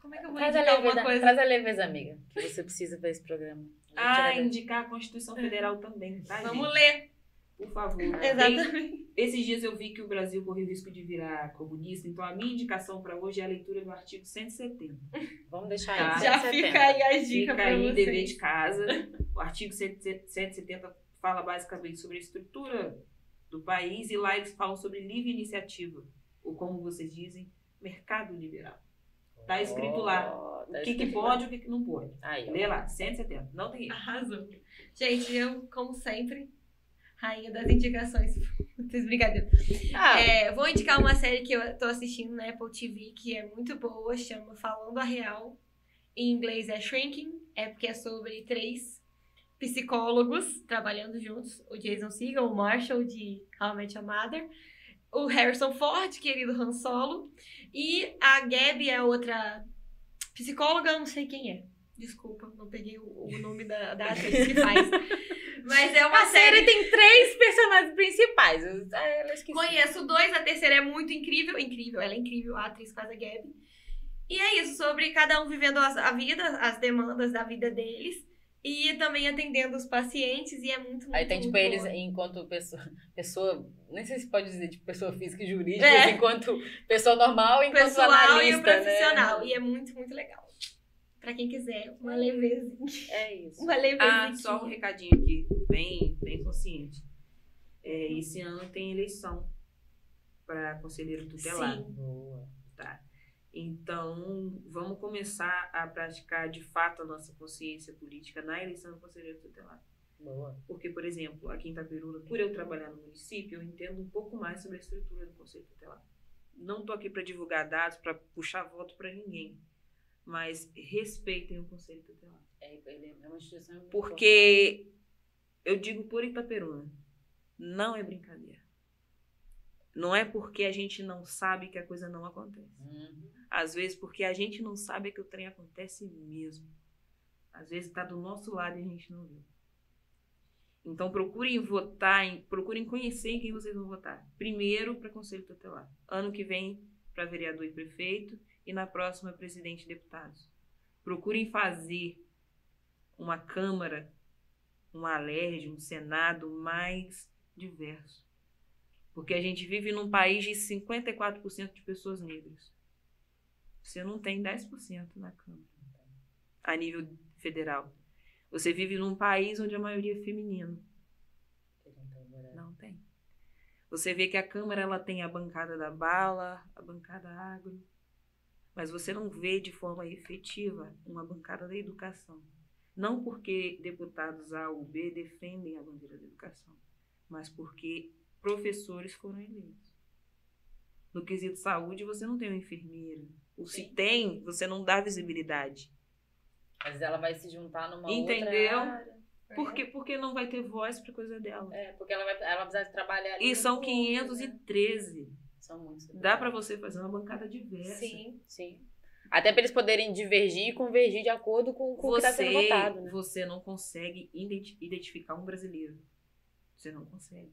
Como é que eu vou Traz a, indicar leveza, alguma coisa? traz a leveza, amiga, que você precisa pra esse programa. Ah, indicar a Constituição Federal também, tá, Vamos gente? ler. Por favor. *laughs* Exatamente. Esses dias eu vi que o Brasil corria o risco de virar comunista, então a minha indicação para hoje é a leitura do artigo 170. *laughs* Vamos deixar Tá. aí. Já 170. fica aí a dica aí, vocês. dever de casa. O artigo 170 fala basicamente sobre a estrutura do país e lá eles falam sobre livre iniciativa, ou como vocês dizem, mercado liberal. Tá escrito lá. Ó, O tá que, que escrito pode e o que, que não pode. Aí, ó. Lê lá, 170. Não tem erro. Arrasou. Gente, eu, como sempre, rainha das indicações. *laughs* Vocês brincadeira. Ah, É, vou indicar uma série que eu tô assistindo na Apple TV que é muito boa, chama Falando a Real. Em inglês é Shrinking, é porque é sobre três psicólogos trabalhando juntos. O Jason Segel, o Marshall de How I Met Your Mother, o Harrison Ford, querido Han Solo, e a Gabi é outra psicóloga, eu não sei quem é. Desculpa, não peguei o, o nome da, da atriz que *laughs* faz. Mas é uma a série série tem três personagens principais. Eu, ah, eu. Conheço dois, a terceira é muito incrível. Incrível, ela é incrível, a atriz faz a Gabi. E é isso, sobre cada um vivendo a vida, as demandas da vida deles. E também atendendo os pacientes, e é muito, muito, Aí tem, tipo, muito eles boa. enquanto pessoa, *laughs* pessoa. Nem sei se pode dizer, tipo, pessoa física e jurídica, É. enquanto pessoa normal, enquanto pessoal analista. e o profissional. Né? E é muito, muito legal. Pra quem quiser, uma levezinha. É isso. Uma levezinha. Ah, só um recadinho aqui, bem, bem consciente. É, esse ano tem eleição para conselheiro tutelar. Sim. Boa. Tá? Então, vamos começar a praticar de fato a nossa consciência política na eleição do conselheiro tutelar. Boa. Porque, por exemplo, aqui em Itapiruna, por eu trabalhar no município, eu entendo um pouco mais sobre a estrutura do conselho tutelar. Não estou aqui para divulgar dados, para puxar voto para ninguém, mas respeitem o conselho tutelar. É, ele é uma instituição. muito Porque eu digo por Itaperuna, não é brincadeira. Não é porque a gente não sabe que a coisa não acontece. importante. Uhum. Às vezes porque a gente não sabe que o trem acontece mesmo. Às vezes está do nosso lado e a gente não vê. Então procurem votar, em- procurem conhecer em quem vocês vão votar. Primeiro para Conselho Tutelar. Ano que vem para vereador e prefeito e na próxima presidente e deputados. Procurem fazer uma Câmara, um Alerj, um Senado mais diverso. Porque a gente vive num país de 54% de pessoas negras. Você não tem 10% na Câmara, a nível federal. Você vive num país onde a maioria é feminino. Não tem. Você vê que a Câmara ela tem a bancada da bala, a bancada agro, mas você não vê de forma efetiva uma bancada da educação. Não porque deputados A ou B defendem a bandeira da educação, mas porque professores foram eleitos. No quesito saúde, você não tem uma enfermeira. Ou se tem, você não dá visibilidade. Mas ela vai se juntar numa Entendeu? outra área. Por quê? Porque não vai ter voz para coisa dela. É, porque ela vai, ela vai precisar trabalhar ali E no são fundo, 513. né? São muitos. Dá para você fazer uma bancada diversa. Sim. Sim. Até para eles poderem divergir e convergir de acordo com, com o que está sendo Você, votado, né? você não consegue identi- identificar um brasileiro. Você não consegue.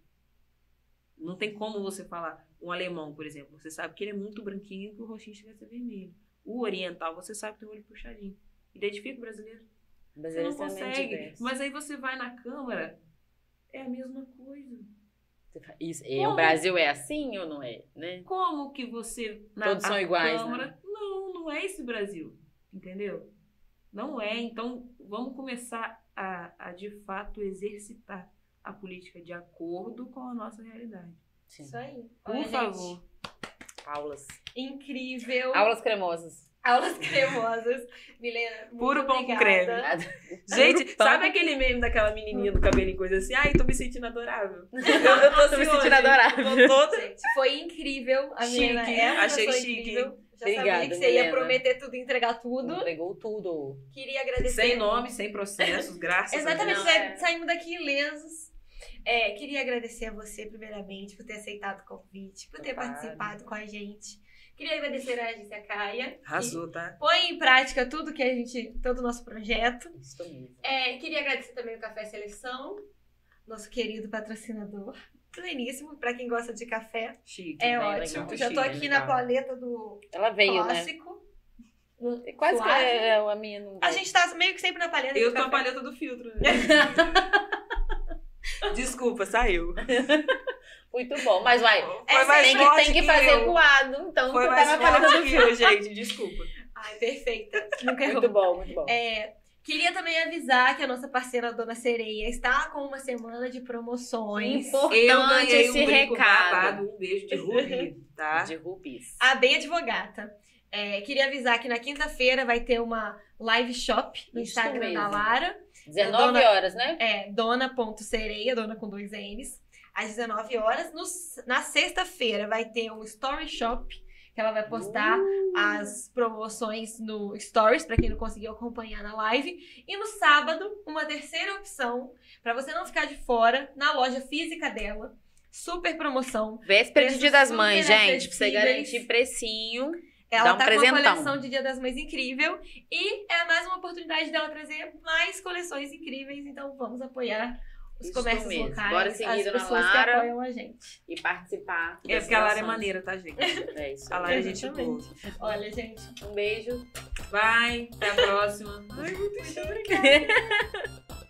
Não tem como você falar um alemão, por exemplo. Você sabe que ele é muito branquinho e que o rostinho chega a ser vermelho. O oriental, você sabe que tem o olho puxadinho. Identifica o brasileiro. Mas Você não consegue. Mas aí você vai na Câmara, é a mesma coisa. Isso, Como? o Brasil é assim ou não é, né? Como que você. Todos são iguais, né? Câmara, Não, não é esse Brasil. Entendeu? Não é. Então, vamos começar a, a de fato exercitar a política de acordo com a nossa realidade. Sim. Isso aí. Por Olha, gente, favor. Aulas. Incrível. Aulas cremosas. Aulas cremosas. Milena, muito Puro pão com obrigada. Gente, sabe aquele meme daquela menininha do cabelo em coisa assim? Ai, tô me sentindo adorável. *laughs* Eu, eu tô, assim Tô me sentindo hoje. adorável. Tô toda Gente, foi incrível. A Chique, Milena é uma achei chique. incrível. Já Obrigada, sabia que você ia Milena. prometer tudo e entregar tudo. Entregou tudo. Queria agradecer. sem nome, sem processos, graças Exatamente, a Deus. É. saímos daqui ilesos. É, queria agradecer a você, primeiramente, por ter aceitado o convite, por ter Claro. participado com a gente. Queria agradecer a agência Caia. que Arrasou, tá? Põe em prática tudo que a gente, todo o nosso projeto. Isso mesmo. É, queria agradecer também o Café Seleção, nosso querido patrocinador. Pleníssimo, pra quem gosta de café. Chique. É bem ótimo. legal. Já tô Chique, aqui na legal. paleta do Ela veio, né? clássico. No- Quase que suave. é, a minha não A gente tá meio que sempre na paleta Eu tô a café. palheta do filtro. né? *laughs* Desculpa, saiu. Muito bom. Mas vai. Foi mais tem que, tem que fazer eu. coado. Então Foi tu tá mais paleta forte do que eu, gente. Desculpa. Ai, perfeita. Nunca errou. Muito bom, muito bom. É, queria também avisar que a nossa parceira Dona Sereia está com uma semana de promoções. Importante Eu ganhei esse um recado. babado. Um beijo de Rubi, *laughs* tá? De rubis. A Bem Advogata. É, queria avisar que na quinta-feira vai ter uma live shop no Isso Instagram da mesmo. Lara. 19 Dona- horas, né? É dona.sereia, dona com dois N's, às 19 horas. No- na sexta-feira vai ter um story shop que ela vai postar Uh. as promoções no Stories, para quem não conseguiu acompanhar na live. E no sábado, uma terceira opção, para você não ficar de fora, na loja física dela. Super promoção. Véspera de Dia das Mães, gente. Pra você garantir precinho. Ela Dá um tá com uma presentão. coleção de Dia das Mães incrível. E é mais uma oportunidade dela trazer mais coleções incríveis. Então vamos apoiar os Isso comércios mesmo. locais, Bora seguir, as pessoas Lara. que apoiam a gente. E participar. É porque a Lara é maneira, tá, gente? É isso. A Lara é gente boa. Olha, gente, Um beijo. Vai, até a próxima. muito obrigada. *laughs*